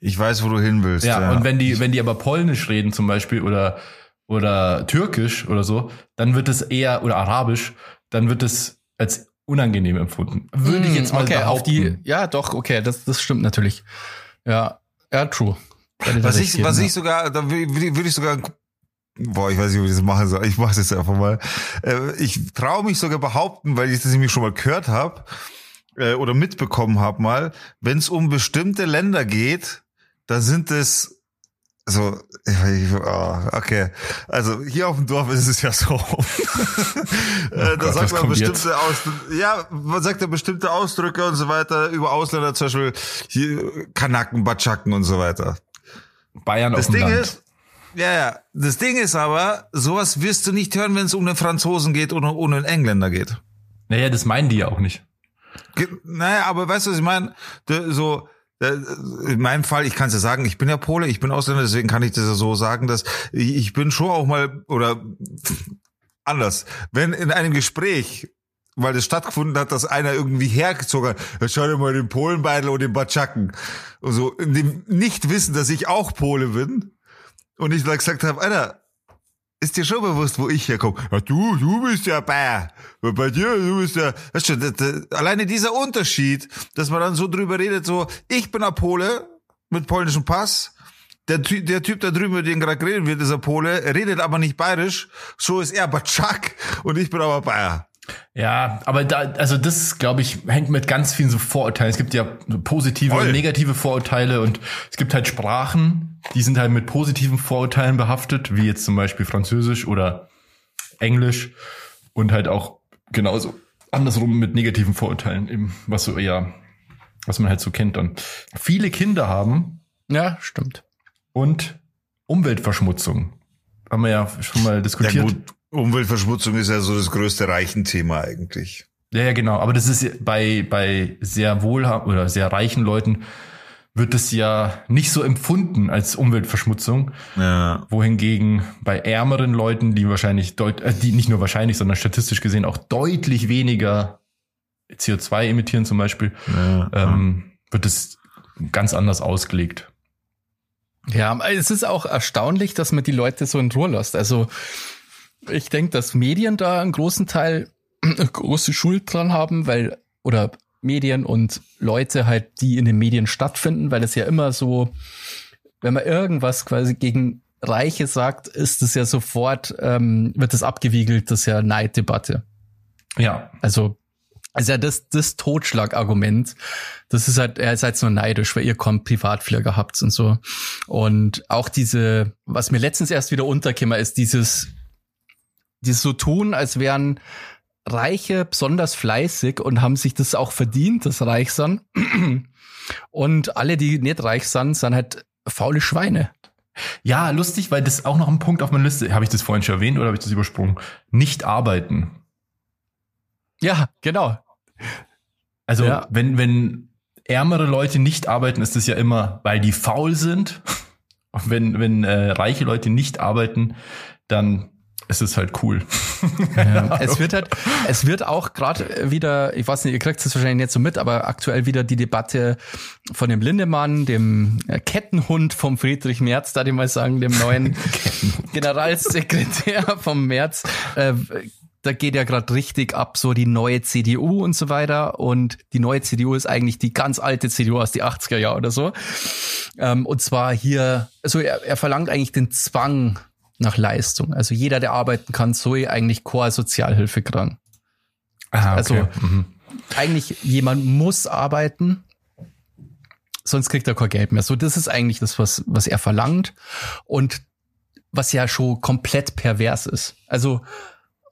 Ich weiß, wo du hin willst. Ja, Ja, und wenn die, wenn die aber Polnisch reden zum Beispiel oder, oder Türkisch oder so, dann wird es eher, oder Arabisch, dann wird es als unangenehm empfunden. Würde ich jetzt mal Hm, okay, auf behaupten. die, ja, doch, okay, das, das stimmt natürlich. Ja, ja, true. Was ich, geben, was ich sogar, da würde würd ich sogar, boah, ich weiß nicht, ob ich das machen soll. Ich mache das jetzt einfach mal. Äh, Ich traue mich sogar behaupten, weil ich das nämlich schon mal gehört habe äh, oder mitbekommen habe mal, wenn es um bestimmte Länder geht, da sind es so, oh, okay. Also hier auf dem Dorf ist es ja so. äh, da Gott, sagt man bestimmte Ausdrücke, ja, man sagt ja bestimmte Ausdrücke und so weiter über Ausländer, zum Beispiel hier Kanaken, Batschaken und so weiter. Bayern Das auf dem Ding Land. ist, ja, ja, das Ding ist aber, sowas wirst du nicht hören, wenn es um den Franzosen geht oder um den Engländer geht. naja, das meinen die ja auch nicht. Naja, aber weißt du, was ich meine? Da- So, da- in meinem Fall, ich kann es ja sagen, ich bin ja Pole, ich bin Ausländer, deswegen kann ich das ja so sagen, dass ich, bin schon auch mal, oder anders, wenn in einem Gespräch weil das stattgefunden hat, dass einer irgendwie hergezogen hat, schau dir mal den Polenbeidel und den Batschaken. Und so, in dem nicht wissen, dass ich auch Pole bin. Und ich dann gesagt habe, Alter, ist dir schon bewusst, wo ich herkomme? Ja, du, du bist ja Bayer. Bei dir, du bist ja, weißt du, das, das, alleine dieser Unterschied, dass man dann so drüber redet, so, ich bin ein Pole mit polnischem Pass. Der, der Typ da drüben, mit dem gerade geredet wird, ist ein Pole, redet aber nicht bayerisch. So ist er Batschak und ich bin aber Bayer. Ja, aber da, also das, glaube ich, hängt mit ganz vielen so Vorurteilen. Es gibt ja positive Voll. und negative Vorurteile und es gibt halt Sprachen, die sind halt mit positiven Vorurteilen behaftet, wie jetzt zum Beispiel Französisch oder Englisch und halt auch genauso andersrum mit negativen Vorurteilen, eben, was so eher, was man halt so kennt dann. Viele Kinder haben Ja, stimmt. und Umweltverschmutzung. Haben wir ja schon mal Ja diskutiert. gut, Umweltverschmutzung ist ja so das größte Reichenthema eigentlich. Ja, ja, genau. Aber das ist ja bei, bei sehr wohlhabenden oder sehr reichen Leuten wird es ja nicht so empfunden als Umweltverschmutzung, Ja. wohingegen bei ärmeren Leuten, die wahrscheinlich deut äh, die nicht nur wahrscheinlich, sondern statistisch gesehen auch deutlich weniger CO2 emittieren zum Beispiel, ja. ähm, wird es ganz anders ausgelegt. Ja, es ist auch erstaunlich, dass man die Leute so in Ruhe lässt. Also ich denke, dass Medien da einen großen Teil eine große Schuld dran haben, weil oder Medien und Leute halt, die in den Medien stattfinden, weil es ja immer so, wenn man irgendwas quasi gegen Reiche sagt, ist es ja sofort, ähm, wird es abgewiegelt, das ist ja Neiddebatte. Ja, Also, also ja, das, das Totschlagargument, das ist halt, er seid nur neidisch, weil ihr kommt Privatflieger habt und so. Und auch diese, was mir letztens erst wieder unterkämmer, ist dieses, dieses so tun, als wären Reiche besonders fleißig und haben sich das auch verdient, das reich sind. Und alle, die nicht reich sind, sind halt faule Schweine. ja, lustig, weil das auch noch ein Punkt auf meiner Liste. Habe ich das vorhin schon erwähnt oder habe ich das übersprungen? Nicht arbeiten. Ja, genau. Also Ja. wenn, wenn ärmere Leute nicht arbeiten, ist es ja immer, weil die faul sind. Und wenn, wenn äh, reiche Leute nicht arbeiten, dann ist es halt cool. Ja, es wird halt, es wird auch gerade wieder, ich weiß nicht, ihr kriegt es wahrscheinlich nicht so mit, aber aktuell wieder die Debatte von dem Lindemann, dem äh, Kettenhund vom Friedrich Merz, da ich mal sagen, dem neuen Generalsekretär vom Merz. Äh, da geht ja gerade richtig ab, so die neue CDU und so weiter. Und die neue CDU ist eigentlich die ganz alte CDU aus die 80er Jahre oder so. Ähm, und zwar hier, also er, er verlangt eigentlich den Zwang nach Leistung. Also jeder, der arbeiten kann, soll eigentlich Core-Sozialhilfe kriegen. Ah, Also- mhm. Eigentlich jemand muss arbeiten, sonst kriegt er kein Geld mehr. So, das ist eigentlich das, was, was er verlangt und was ja schon komplett pervers ist. Also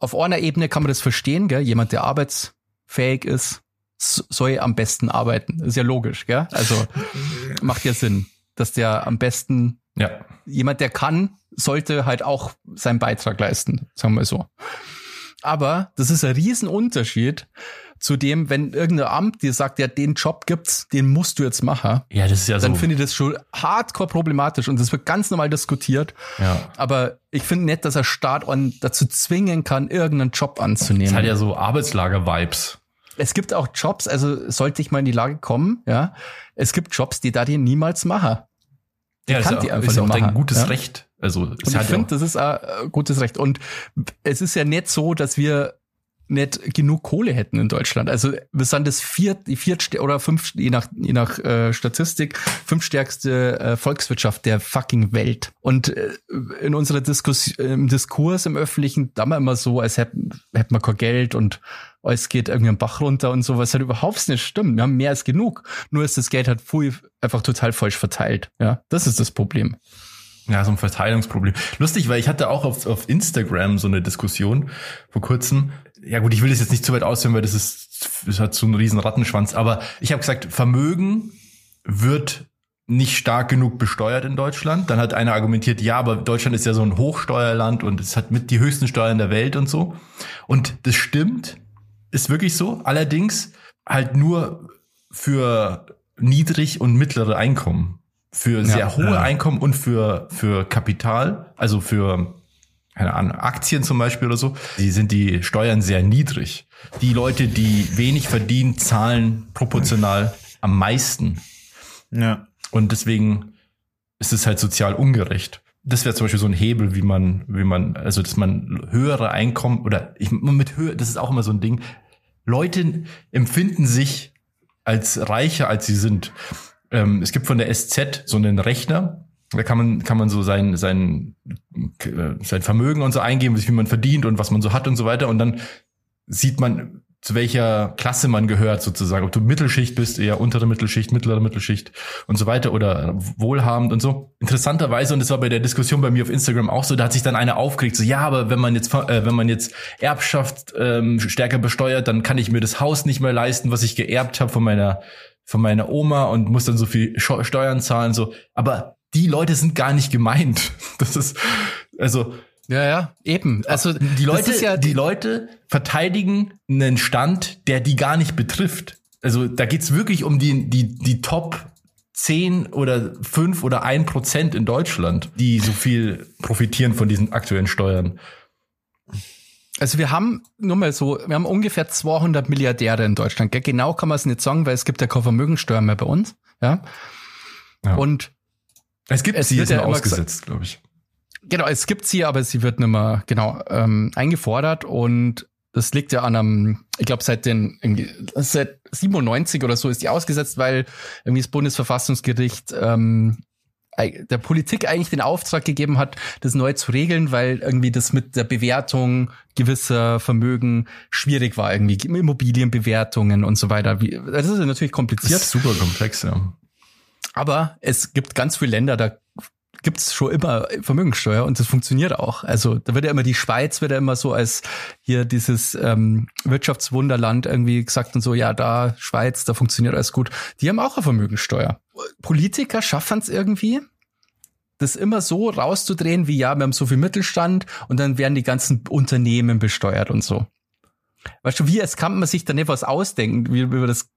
auf einer Ebene kann man das verstehen, gell? Jemand, der arbeitsfähig ist, soll am besten arbeiten. Ist ja logisch, gell? Also macht ja Sinn, dass der am besten ja. jemand, der kann, sollte halt auch seinen Beitrag leisten, sagen wir so. Aber das ist ein Riesenunterschied zu dem, wenn irgendein Amt dir sagt, ja, den Job gibt's, den musst du jetzt machen, Ja, das ist ja dann so. finde ich das schon hardcore problematisch und das wird ganz normal diskutiert. ja. Aber ich finde nicht, dass er Staat dazu zwingen kann, irgendeinen Job Das anzunehmen. ist halt ja so Arbeitslager-Vibes. Es gibt auch Jobs, also sollte ich mal in die Lage kommen, ja, es gibt Jobs, die da die niemals machen. Ja, das kann ist, die ja- einfach ist auch nicht dein machen, gutes ja? Recht. Also ich finde, auch, das ist ein äh, gutes Recht. Und es ist ja nicht so, dass wir nicht genug Kohle hätten in Deutschland. Also wir sind das viert, die viert oder fünf, je nach, je nach äh, Statistik, fünfstärkste äh, Volkswirtschaft der fucking Welt. Und äh, in unserer Diskus im Diskurs im Öffentlichen, da wir immer so, als hätten hätten wir kein Geld und es geht irgendwie ein Bach runter und so, was halt überhaupt nicht stimmt. Wir haben mehr als genug. Nur ist das Geld halt voll, einfach total falsch verteilt. Ja, das ist das Problem. ja so ein Verteilungsproblem. Lustig, weil ich hatte auch auf, auf Instagram so eine Diskussion vor kurzem. Ja gut, ich will das jetzt nicht zu weit ausführen, weil das ist, das hat so einen riesen Rattenschwanz. Aber ich habe gesagt, Vermögen wird nicht stark genug besteuert in Deutschland. Dann hat einer argumentiert, ja, aber Deutschland ist ja so ein Hochsteuerland und es hat mit die höchsten Steuern der Welt und so. Und das stimmt, ist wirklich so. Allerdings halt nur für niedrig und mittlere Einkommen. Für sehr hohe ja. Einkommen und für, für Kapital, also für keine Ahnung, Aktien zum Beispiel oder so, die sind die Steuern sehr niedrig. Die Leute, die wenig verdienen, zahlen proportional am meisten. Ja. Und deswegen ist es halt sozial ungerecht. Das wäre zum Beispiel so ein Hebel, wie man, wie man, also dass man höhere Einkommen oder ich mit höher, das ist auch immer so ein Ding. Leute empfinden sich als reicher, als sie sind. Ähm, es gibt von der SZ so einen Rechner, da kann man, kann man so sein, sein, äh, sein Vermögen und so eingeben, wie man verdient und was man so hat und so weiter. Und dann sieht man, zu welcher Klasse man gehört sozusagen. Ob du Mittelschicht bist, eher untere Mittelschicht, mittlere Mittelschicht und so weiter oder wohlhabend und so. Interessanterweise, und das war bei der Diskussion bei mir auf Instagram auch so, da hat sich dann einer aufgeregt, so ja, aber wenn man jetzt, äh, wenn man jetzt Erbschaft ähm, stärker besteuert, dann kann ich mir das Haus nicht mehr leisten, was ich geerbt habe von meiner von meiner Oma und muss dann so viel Steuern zahlen, so. Aber die Leute sind gar nicht gemeint. Das ist, also, ja, ja, eben. Also die Leute, ja die Leute verteidigen einen Stand, der die gar nicht betrifft. Also da geht's wirklich um die, die, die Top 10 oder 5 oder 1 Prozent in Deutschland, die so viel profitieren von diesen aktuellen Steuern. Also wir haben nur mal so, wir haben ungefähr 200 Milliardäre in Deutschland. Genau kann man es nicht sagen, weil es gibt ja keine Vermögensteuer mehr bei uns. Ja. ja. Und es gibt es sie jetzt ja ausgesetzt, glaube ich. Genau, es gibt sie, aber sie wird nicht mehr genau ähm, eingefordert und das liegt ja an einem, ich glaube seit den seit 97 oder so ist die ausgesetzt, weil irgendwie das Bundesverfassungsgericht ähm, der Politik eigentlich den Auftrag gegeben hat, das neu zu regeln, weil irgendwie das mit der Bewertung gewisser Vermögen schwierig war, irgendwie Immobilienbewertungen und so weiter. Das ist natürlich kompliziert. Das ist super komplex, ja. Aber es gibt ganz viele Länder, da gibt es schon immer Vermögenssteuer und das funktioniert auch. Also da wird ja immer die Schweiz wird ja immer so als hier dieses ähm, Wirtschaftswunderland irgendwie gesagt und so, ja, da Schweiz, da funktioniert alles gut. Die haben auch eine Vermögenssteuer. Politiker schaffen es irgendwie, das immer so rauszudrehen, wie ja, wir haben so viel Mittelstand und dann werden die ganzen Unternehmen besteuert und so. Weißt du, wie es kann man sich da nicht was ausdenken, wie, wie man das,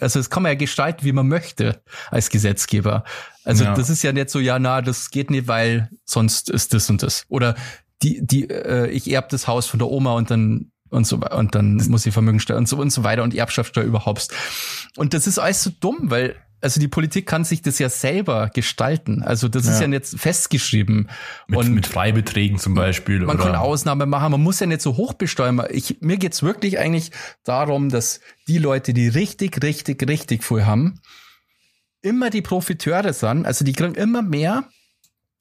also das kann man ja gestalten, wie man möchte als Gesetzgeber. Also ja. das ist ja nicht so, ja, na, das geht nicht, weil sonst ist das und das. Oder die, die, äh, ich erb das Haus von der Oma und dann und so und dann muss ich Vermögensteuer und so und so weiter und Erbschaftssteuer überhaupt. Und das ist alles so dumm, weil also die Politik kann sich das ja selber gestalten. Also das ja. ist ja jetzt festgeschrieben. Mit, und mit Freibeträgen zum Beispiel. Man oder? kann Ausnahme machen. Man muss ja nicht so hoch besteuern. Ich, mir geht's wirklich eigentlich darum, dass die Leute, die richtig, richtig, richtig viel haben, immer die Profiteure sind. Also die kriegen immer mehr.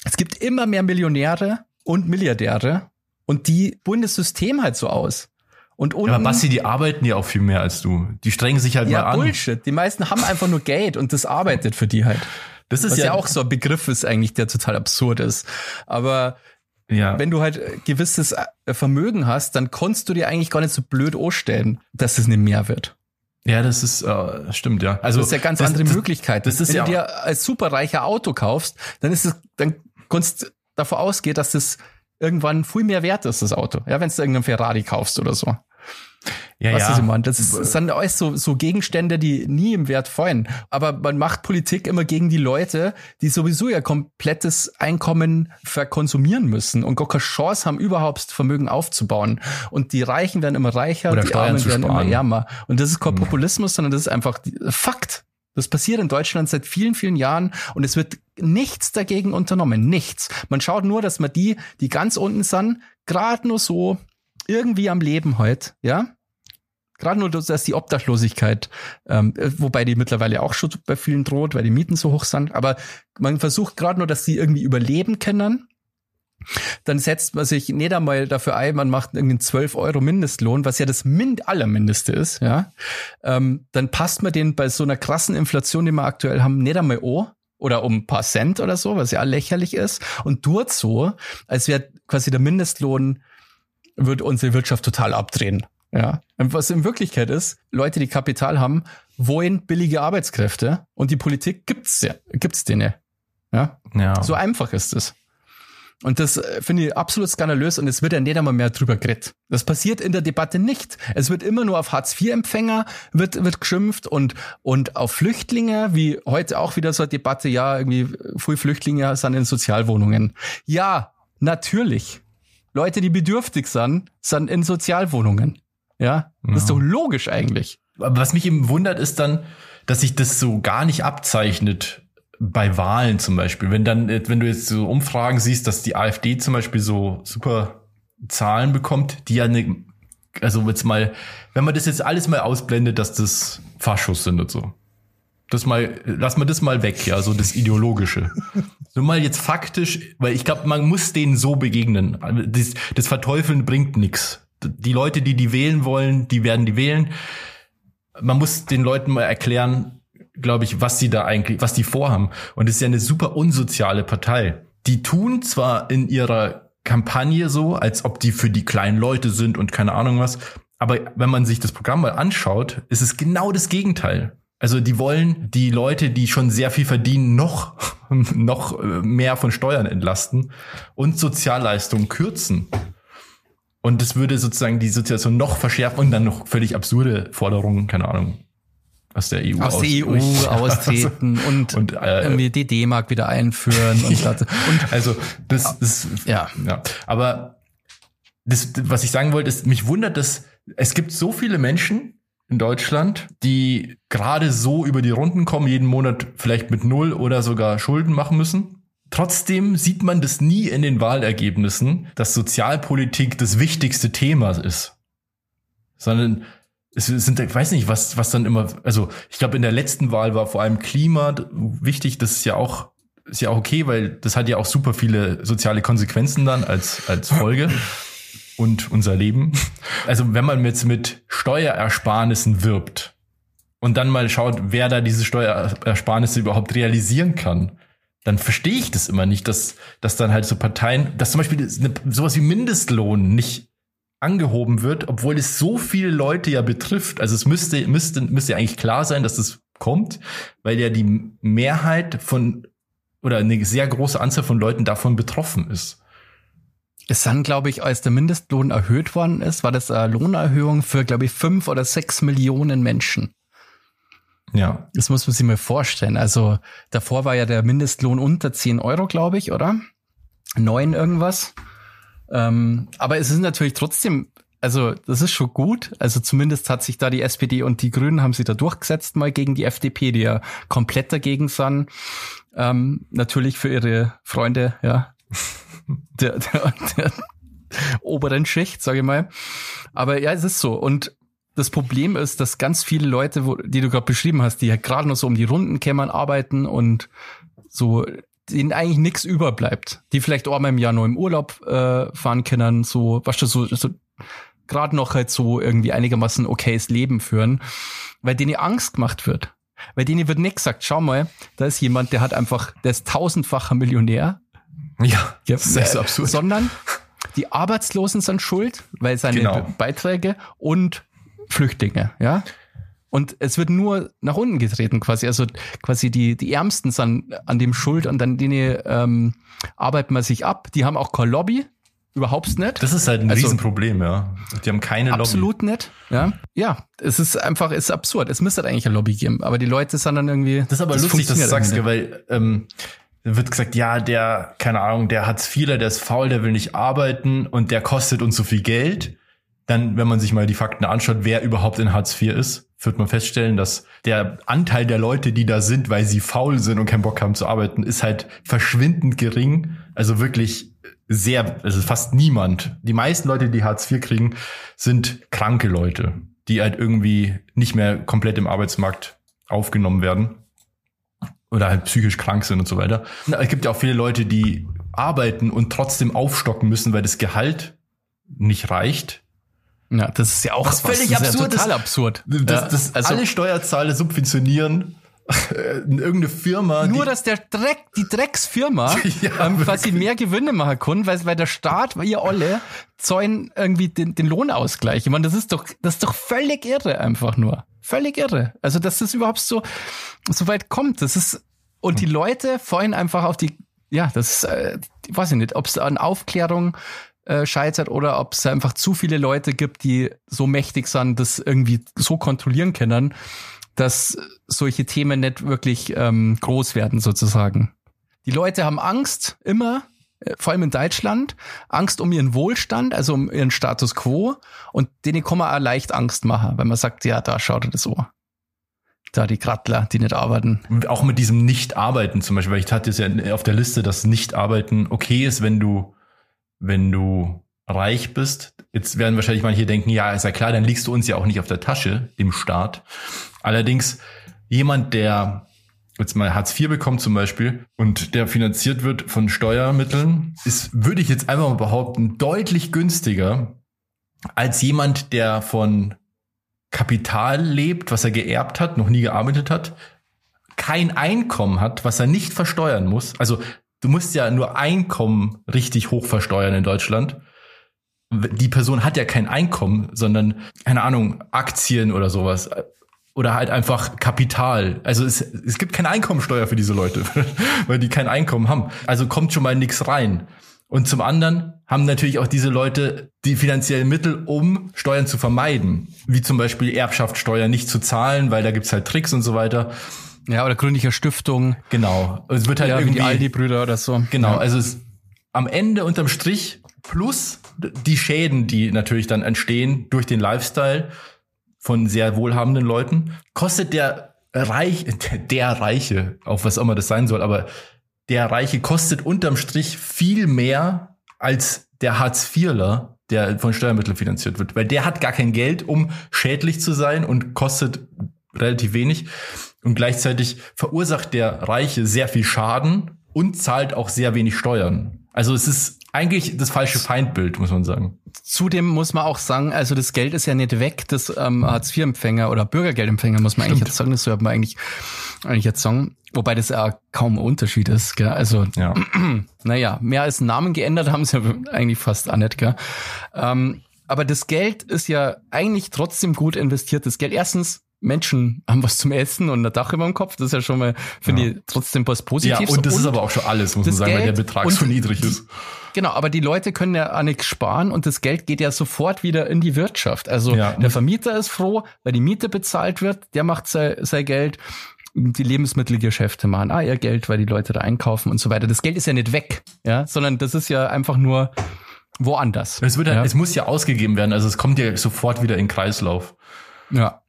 Es gibt immer mehr Millionäre und Milliardäre. Und die bunden das System halt so aus. Und unten, ja, aber Basti, die arbeiten ja auch viel mehr als du. Die strengen sich halt ja, mal an. Ja, Bullshit. Die meisten haben einfach nur Geld und das arbeitet für die halt. Das ist Was ja, ja auch so ein Begriff ist eigentlich, der total absurd ist. Aber ja. wenn du halt gewisses äh, Vermögen hast, dann konntest du dir eigentlich gar nicht so blöd anstellen, dass es nicht mehr wird. Ja, das ist äh, stimmt, ja. Also das ist ja ganz das, andere das, Möglichkeit. Das ist wenn ja du dir als superreicher Auto kaufst, dann ist es, dann kannst davon ausgehen, dass das irgendwann viel mehr wert ist, das Auto. Ja, wenn du irgendeinen Ferrari kaufst oder so. Ja, was ja. ich meine? Das ist, das sind alles so, so Gegenstände, die nie im Wert fallen. Aber man macht Politik immer gegen die Leute, die sowieso ihr komplettes Einkommen verkonsumieren müssen und gar keine Chance haben, überhaupt Vermögen aufzubauen. Und die Reichen werden immer reicher, Oder die Armen werden immer ärmer. Und das ist kein hm. Populismus, sondern das ist einfach Fakt. Das passiert in Deutschland seit vielen, vielen Jahren und es wird nichts dagegen unternommen. Nichts. Man schaut nur, dass man die, die ganz unten sind, gerade nur so irgendwie am Leben heute, ja. Gerade nur, dass die Obdachlosigkeit, ähm, wobei die mittlerweile auch schon bei vielen droht, weil die Mieten so hoch sind, aber man versucht gerade nur, dass sie irgendwie überleben können. Dann setzt man sich nicht einmal dafür ein, man macht irgendwie 12 Euro Mindestlohn, was ja das Mind allermindeste ist, ja. Ähm, dann passt man den bei so einer krassen Inflation, die wir aktuell haben, nicht einmal an oder um ein paar Cent oder so, was ja lächerlich ist und tut so, als wäre quasi der Mindestlohn wird unsere Wirtschaft total abdrehen. Ja. Was in Wirklichkeit ist, Leute, die Kapital haben, wollen billige Arbeitskräfte und die Politik gibt's ja, gibt's denen. Ja. ja. So einfach ist es. Und das äh, finde ich absolut skandalös und es wird ja nicht einmal mehr drüber geredet. Das passiert in der Debatte nicht. Es wird immer nur auf Hartz-IV-Empfänger wird, wird geschimpft und, und auf Flüchtlinge, wie heute auch wieder so eine Debatte, ja, irgendwie viele Flüchtlinge sind in Sozialwohnungen. Ja, natürlich. Leute, die bedürftig sind, sind in Sozialwohnungen. Ja, das ja. ist doch logisch eigentlich. Aber was mich eben wundert, ist dann, dass sich das so gar nicht abzeichnet bei Wahlen zum Beispiel. Wenn dann, wenn du jetzt so Umfragen siehst, dass die AfD zum Beispiel so super Zahlen bekommt, die ja eine, also jetzt mal, wenn man das jetzt alles mal ausblendet, dass das Faschos sind und so. Das mal, lass mal das mal weg, ja, so das Ideologische. so mal jetzt faktisch, weil ich glaube, man muss denen so begegnen. Das, das Verteufeln bringt nix. die Leute, die die wählen wollen, die werden die wählen. Man muss den Leuten mal erklären, glaube ich, was sie da eigentlich, was die vorhaben. Und es ist ja eine super unsoziale Partei. Die tun zwar in ihrer Kampagne so, als ob die für die kleinen Leute sind und keine Ahnung was, aber wenn man sich das Programm mal anschaut, ist es genau das Gegenteil. Also die wollen die Leute, die schon sehr viel verdienen, noch, noch äh, mehr von Steuern entlasten und Sozialleistungen kürzen. Und das würde sozusagen die Situation noch verschärfen und dann noch völlig absurde Forderungen, keine Ahnung, aus der EU aus, aus der EU aus, austreten und, und äh, irgendwie die D-Mark wieder einführen und, ja. und also das ist ja. ja. Aber das was ich sagen wollte ist mich wundert dass es gibt so viele Menschen in Deutschland, die gerade so über die Runden kommen, jeden Monat vielleicht mit null oder sogar Schulden machen müssen. Trotzdem sieht man das nie in den Wahlergebnissen, dass Sozialpolitik das wichtigste Thema ist. Sondern es sind, ich weiß nicht, was, was dann immer, also ich glaube, in der letzten Wahl war vor allem Klima wichtig, das ist ja auch, ist ja auch okay, weil das hat ja auch super viele soziale Konsequenzen dann als, als Folge und unser Leben. Also wenn man jetzt mit Steuerersparnissen wirbt und dann mal schaut, wer da diese Steuerersparnisse überhaupt realisieren kann, dann verstehe ich das immer nicht, dass, dass dann halt so Parteien, dass zum Beispiel sowas wie Mindestlohn nicht angehoben wird, obwohl es so viele Leute ja betrifft. Also es müsste, müsste, müsste eigentlich klar sein, dass das kommt, weil ja die Mehrheit von oder eine sehr große Anzahl von Leuten davon betroffen ist. Es dann, glaube ich, als der Mindestlohn erhöht worden ist, war das eine Lohnerhöhung für, glaube ich, fünf oder sechs Millionen Menschen. Ja. Das muss man sich mal vorstellen. Also davor war ja der Mindestlohn unter zehn Euro, glaube ich, oder? Neun irgendwas. Ähm, aber es ist natürlich trotzdem, also das ist schon gut. Also zumindest hat sich da die SPD und die Grünen haben sie da durchgesetzt mal gegen die FDP, die ja komplett dagegen sind. Ähm, natürlich für ihre Freunde, ja, der, der, der oberen Schicht, sage ich mal. Aber ja, es ist so. Und das Problem ist, dass ganz viele Leute, wo, die du gerade beschrieben hast, die ja gerade noch so um die Runden kämmern, arbeiten und so denen eigentlich nichts überbleibt. Die vielleicht auch mal im Jahr nur im Urlaub äh, fahren können, so, weißt du, so, so gerade noch halt so irgendwie einigermaßen okayes Leben führen, weil denen Angst gemacht wird. Weil denen wird nicht gesagt, schau mal, da ist jemand, der hat einfach, der ist tausendfacher Millionär ja, das ist äh, absurd. Sondern die Arbeitslosen sind schuld, weil seine genau. Beiträge und Flüchtlinge, ja. Und es wird nur nach unten getreten quasi. Also quasi die, die Ärmsten sind an dem schuld und dann denen ähm, arbeitet man sich ab. Die haben auch kein Lobby, überhaupt nicht. Das ist halt ein also, Riesenproblem, ja. Die haben keine Lobby. Absolut nicht, ja. Ja, es ist einfach, es ist absurd. Es müsste eigentlich ein Lobby geben, aber die Leute sind dann irgendwie. Das ist aber das lustig, dass du sagst, weil ähm, wird gesagt, ja, der, keine Ahnung, der hat's vieler, der ist faul, der will nicht arbeiten und der kostet uns so viel Geld. Dann, wenn man sich mal die Fakten anschaut, wer überhaupt in Hartz IV ist, wird man feststellen, dass der Anteil der Leute, die da sind, weil sie faul sind und keinen Bock haben zu arbeiten, ist halt verschwindend gering. Also wirklich sehr, also fast niemand. Die meisten Leute, die Hartz IV kriegen, sind kranke Leute, die halt irgendwie nicht mehr komplett im Arbeitsmarkt aufgenommen werden oder halt psychisch krank sind und so weiter. Es gibt ja auch viele Leute, die arbeiten und trotzdem aufstocken müssen, weil das Gehalt nicht reicht. Ja, das ist ja auch was völlig was, absurd. total absurd. Das, das, das also, alle Steuerzahler subventionieren irgendeine Firma. Nur, dass der Dreck, die Drecksfirma ja, ähm, quasi mehr Gewinne machen kann, weil, weil der Staat, weil ihr alle zäunen irgendwie den, den Lohnausgleich. Ich meine, das ist doch, das ist doch völlig irre einfach nur. Völlig irre. Also, dass das überhaupt so, so weit kommt, das ist, und die Leute fallen einfach auf die, ja, das ist, äh, weiß ich nicht, ob es an Aufklärung äh, scheitert oder ob es einfach zu viele Leute gibt, die so mächtig sind, das irgendwie so kontrollieren können, dass solche Themen nicht wirklich ähm, groß werden sozusagen. Die Leute haben Angst immer, vor allem in Deutschland, Angst um ihren Wohlstand, also um ihren Status quo und denen kann man auch leicht Angst machen, wenn man sagt, ja, da schaut er das so. Da die Krattler, die nicht arbeiten. Auch mit diesem Nicht-Arbeiten zum Beispiel, weil ich hatte es ja auf der Liste, dass Nicht-Arbeiten okay ist, wenn du, wenn du reich bist. Jetzt werden wahrscheinlich manche denken, ja, ist ja klar, dann liegst du uns ja auch nicht auf der Tasche, dem Staat. Allerdings jemand, der jetzt mal Hartz IV bekommt zum Beispiel und der finanziert wird von Steuermitteln, ist, würde ich jetzt einfach mal behaupten, deutlich günstiger als jemand, der von Kapital lebt, was er geerbt hat, noch nie gearbeitet hat, kein Einkommen hat, was er nicht versteuern muss. Also du musst ja nur Einkommen richtig hoch versteuern in Deutschland. Die Person hat ja kein Einkommen, sondern, keine Ahnung, Aktien oder sowas. Oder halt einfach Kapital. Also es, es gibt keine Einkommensteuer für diese Leute, weil die kein Einkommen haben. Also kommt schon mal nichts rein. Und zum anderen haben natürlich auch diese Leute die finanziellen Mittel, um Steuern zu vermeiden. Wie zum Beispiel Erbschaftssteuer nicht zu zahlen, weil da gibt's halt Tricks und so weiter. Ja, oder gründlicher Stiftung. Genau. Es wird halt Ja, wie irgendwie die Aldi-Brüder oder so. Genau, Ja. also es, am Ende unterm Strich plus die Schäden, die natürlich dann entstehen durch den Lifestyle von sehr wohlhabenden Leuten, kostet der Reich, der Reiche, auf was auch immer das sein soll, aber der Reiche kostet unterm Strich viel mehr als der Hartz-IVler, der von Steuermitteln finanziert wird, weil der hat gar kein Geld, um schädlich zu sein und kostet relativ wenig. Und gleichzeitig verursacht der Reiche sehr viel Schaden und zahlt auch sehr wenig Steuern. Also es ist eigentlich das falsche Feindbild, muss man sagen. Zudem muss man auch sagen, also das Geld ist ja nicht weg, das ähm, Hartz-IV-Empfänger oder Bürgergeldempfänger, muss man eigentlich jetzt sagen, das sollte man eigentlich, eigentlich jetzt sagen. Wobei das ja kaum ein Unterschied ist, gell? Also, Ja. naja, mehr als Namen geändert haben sie ja eigentlich fast auch nicht, gell? Ähm, aber das Geld ist ja eigentlich trotzdem gut investiertes Geld. Erstens, Menschen haben was zum Essen und ein Dach über dem Kopf. Das ist ja schon mal, finde Ja. ich, trotzdem was Ja, Positives. und das ist aber auch schon alles, muss man sagen, weil der Geld Betrag und so niedrig ist. Genau, aber die Leute können ja auch nichts sparen und das Geld geht ja sofort wieder in die Wirtschaft. Also Ja. der Vermieter ist froh, weil die Miete bezahlt wird, der macht sein, sein Geld. Die Lebensmittelgeschäfte machen ah, ihr Geld, weil die Leute da einkaufen und so weiter. Das Geld ist ja nicht weg, ja, sondern das ist ja einfach nur woanders. Es wird ja, ja. es muss ja ausgegeben werden, also es kommt ja sofort wieder in Kreislauf. Ja.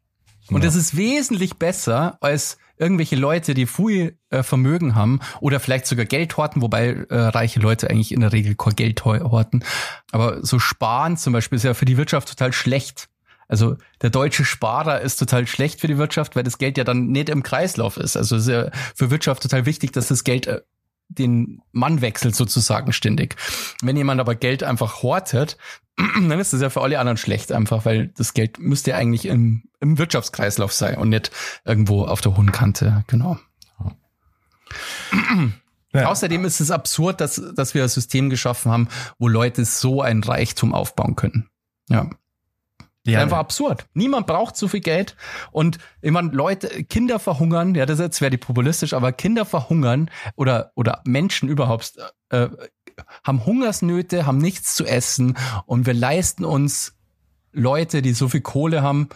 Und Ja. das ist wesentlich besser als irgendwelche Leute, die viel äh, Vermögen haben oder vielleicht sogar Geld horten, wobei äh, reiche Leute eigentlich in der Regel kein Geld hor- horten. Aber so sparen zum Beispiel ist ja für die Wirtschaft total schlecht. Also der deutsche Sparer ist total schlecht für die Wirtschaft, weil das Geld ja dann nicht im Kreislauf ist. Also ist ja für Wirtschaft total wichtig, dass das Geld äh, den Mann wechselt sozusagen ständig. Wenn jemand aber Geld einfach hortet, dann ist das ja für alle anderen schlecht einfach, weil das Geld müsste ja eigentlich im, im Wirtschaftskreislauf sein und nicht irgendwo auf der hohen Kante, genau. Ja. Außerdem ist es absurd, dass, dass wir ein System geschaffen haben, wo Leute so ein Reichtum aufbauen können. Ja. Ja, Einfach absurd. Niemand braucht so viel Geld. Und ich meine, Leute, Kinder verhungern, ja, das jetzt wäre die populistisch, aber Kinder verhungern oder, oder Menschen überhaupt äh, haben Hungersnöte, haben nichts zu essen und wir leisten uns Leute, die so viel Kohle haben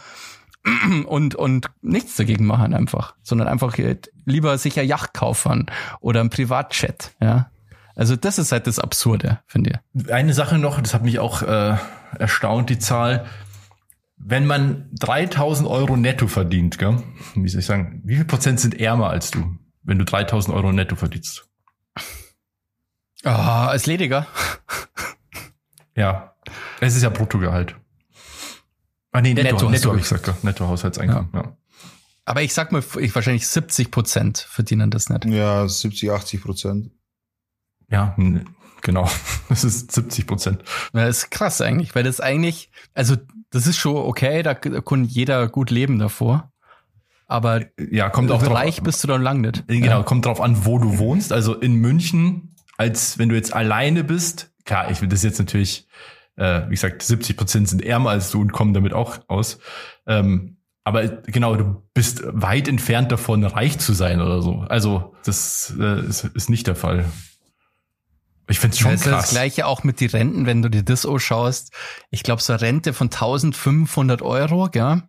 und, und nichts dagegen machen einfach, sondern einfach äh, lieber sich eine Yacht kaufen oder ein Privatchat, ja. Also das ist halt das Absurde, finde ich. Eine Sache noch, das hat mich auch äh, erstaunt, die Zahl. Wenn man 3000 Euro netto verdient, gell? wie soll ich sagen, wie viel Prozent sind ärmer als du, wenn du 3000 Euro netto verdienst? Ah, als Lediger. Ja, es ist ja Bruttogehalt. Ah nee, netto, Netto netto, habe ich gesagt, gell? netto Haushaltseinkommen. Ja. Aber ich sag mal, ich wahrscheinlich 70 Prozent verdienen das nicht. Ja, 70, 80 Prozent. Ja, genau. Das ist 70 Prozent. Das ist krass eigentlich, weil das eigentlich, also das ist schon okay, da kann jeder gut leben davor. Aber Ja, kommt auch drauf reich bist du dann lang nicht. Genau, kommt drauf an, wo du wohnst. Also in München, als wenn du jetzt alleine bist, klar, ich will das jetzt natürlich, äh, wie gesagt, 70 Prozent sind ärmer als du und kommen damit auch aus. Ähm, aber genau, du bist weit entfernt davon, reich zu sein oder so. Also das äh, ist, ist nicht der Fall. Ich find's schon das ist das krass. gleiche auch mit den Renten, wenn du dir das anschaust. Ich glaube, so eine Rente von 1500 Euro, gell,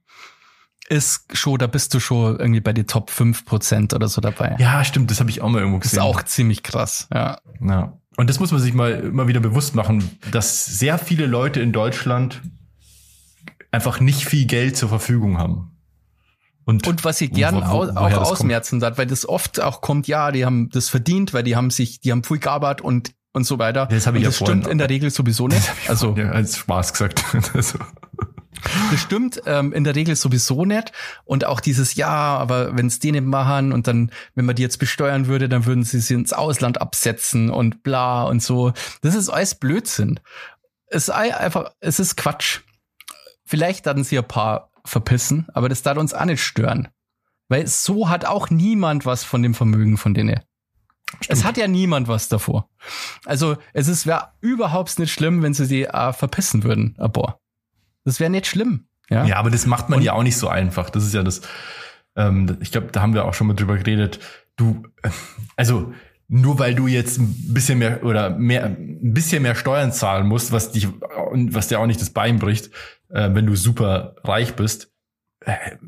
ist schon, da bist du schon irgendwie bei den Top 5 Prozent oder so dabei. Ja, stimmt, das habe ich auch mal irgendwo das gesehen. ist auch ziemlich krass, ja. Ja. Und das muss man sich mal immer wieder bewusst machen, dass sehr viele Leute in Deutschland einfach nicht viel Geld zur Verfügung haben. Und was ich gern wo- wo- auch das ausmerzen darf, weil das oft auch kommt, ja, die haben das verdient, weil die haben sich, die haben viel gearbeitet und und so weiter. Das habe ich und ja das vorhin- stimmt in der Regel sowieso nicht. Also Ja, als Spaß gesagt. Also, das stimmt ähm, in der Regel sowieso nicht. Und auch dieses Ja, aber wenn es die nicht machen und dann, wenn man die jetzt besteuern würde, dann würden sie sie ins Ausland absetzen und bla und so. Das ist alles Blödsinn. Es ist ei- einfach, es ist Quatsch. vielleicht hatten sie ein paar verpissen, aber das darf uns auch nicht stören. Weil so hat auch niemand was von dem Vermögen von denen. Es hat ja niemand was davor. Also es ist wäre überhaupt nicht schlimm, wenn sie die äh, verpissen würden, aber das wäre nicht schlimm. Ja, Ja, aber das macht man ja auch nicht so einfach. Das ist ja das, ähm, ich glaube, da haben wir auch schon mal drüber geredet. Du, äh, also nur weil du jetzt ein bisschen mehr oder mehr, ein bisschen mehr Steuern zahlen musst, was dich, was dir auch nicht das Bein bricht, äh, wenn du super reich bist, äh,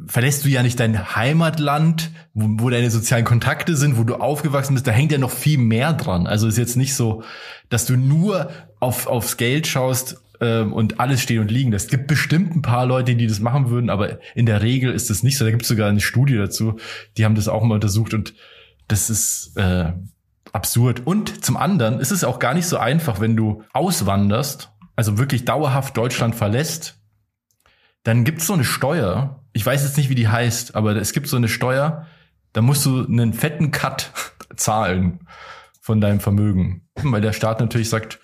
verlässt du ja nicht dein Heimatland, wo, wo deine sozialen Kontakte sind, wo du aufgewachsen bist, da hängt ja noch viel mehr dran. Also ist jetzt nicht so, dass du nur auf, aufs Geld schaust ähm, und alles stehen und liegen. Es gibt bestimmt ein paar Leute, die das machen würden, aber in der Regel ist das nicht so. Da gibt es sogar eine Studie dazu, die haben das auch mal untersucht und das ist äh, absurd. Und zum anderen ist es auch gar nicht so einfach, wenn du auswanderst, also wirklich dauerhaft Deutschland verlässt, dann gibt es so eine Steuer. Ich weiß jetzt nicht, wie die heißt, aber es gibt so eine Steuer, da musst du einen fetten Cut zahlen von deinem Vermögen. Weil der Staat natürlich sagt,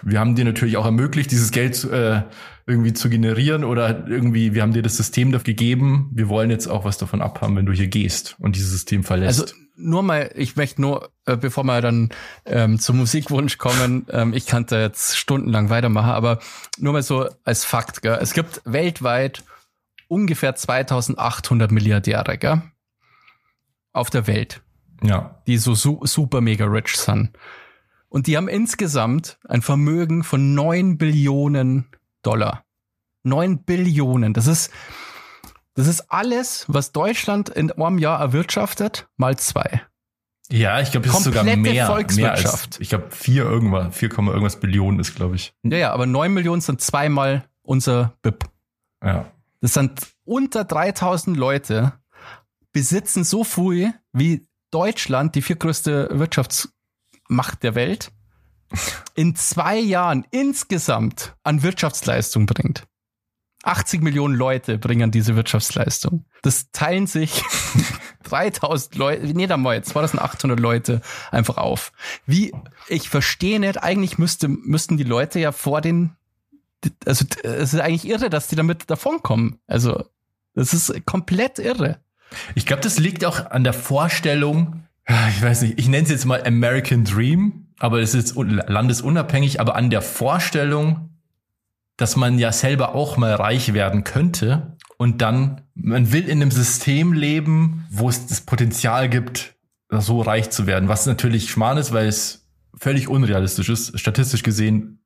wir haben dir natürlich auch ermöglicht, dieses Geld äh, irgendwie zu generieren oder irgendwie, wir haben dir das System dafür gegeben, wir wollen jetzt auch was davon abhaben, wenn du hier gehst und dieses System verlässt. Also nur mal, ich möchte nur, äh, bevor wir dann ähm, zum Musikwunsch kommen, ähm, ich kann da jetzt stundenlang weitermachen, aber nur mal so als Fakt, gell? es gibt weltweit ungefähr 2800 Milliardäre gell? auf der Welt, ja. die so su super mega rich sind. Und die haben insgesamt ein Vermögen von 9 Billionen Dollar. 9 Billionen. Das ist, das ist alles, was Deutschland in einem Jahr erwirtschaftet, mal zwei. Ja, ich glaube, es ist sogar mehr. Mehr als, Volkswirtschaft. ich glaube, vier irgendwas, 4, irgendwas Billionen ist, glaube ich. Ja, ja, aber 9 Millionen sind zweimal unser BIP. Ja. Das sind unter 3000 Leute, besitzen so viel wie Deutschland, die viertgrößte Wirtschaftsmacht der Welt, in zwei Jahren insgesamt an Wirtschaftsleistung bringt. 80 Millionen Leute bringen diese Wirtschaftsleistung. Das teilen sich 3000 Leute, nee, da mal 2800 Leute einfach auf. Wie, ich verstehe nicht, eigentlich müsste, müssten die Leute ja vor den, also es ist eigentlich irre, dass die damit davonkommen. Also, das ist komplett irre. Ich glaube, das liegt auch an der Vorstellung, ich weiß nicht, ich nenne es jetzt mal American Dream, aber es ist landesunabhängig, aber an der Vorstellung, dass man ja selber auch mal reich werden könnte und dann, man will in einem System leben, wo es das Potenzial gibt, so reich zu werden, was natürlich Schmarrn ist, weil es völlig unrealistisch ist. Statistisch gesehen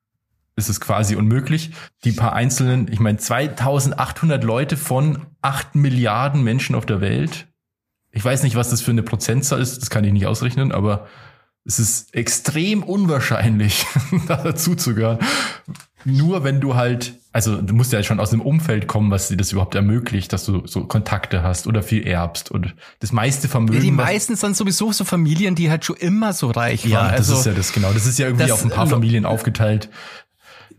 ist es quasi unmöglich. Die paar einzelnen, ich meine 2800 Leute von 8 Milliarden Menschen auf der Welt. Ich weiß nicht, was das für eine Prozentzahl ist, das kann ich nicht ausrechnen, aber es ist extrem unwahrscheinlich, da dazu zu gehören. Nur wenn du halt, also du musst ja schon aus einem Umfeld kommen, was dir das überhaupt ermöglicht, dass du so Kontakte hast oder viel erbst und das meiste Vermögen. Ja, die meisten sind sowieso so Familien, die halt schon immer so reich ja, waren. das also, ist ja das genau. Das ist ja irgendwie das- auf ein paar Familien aufgeteilt.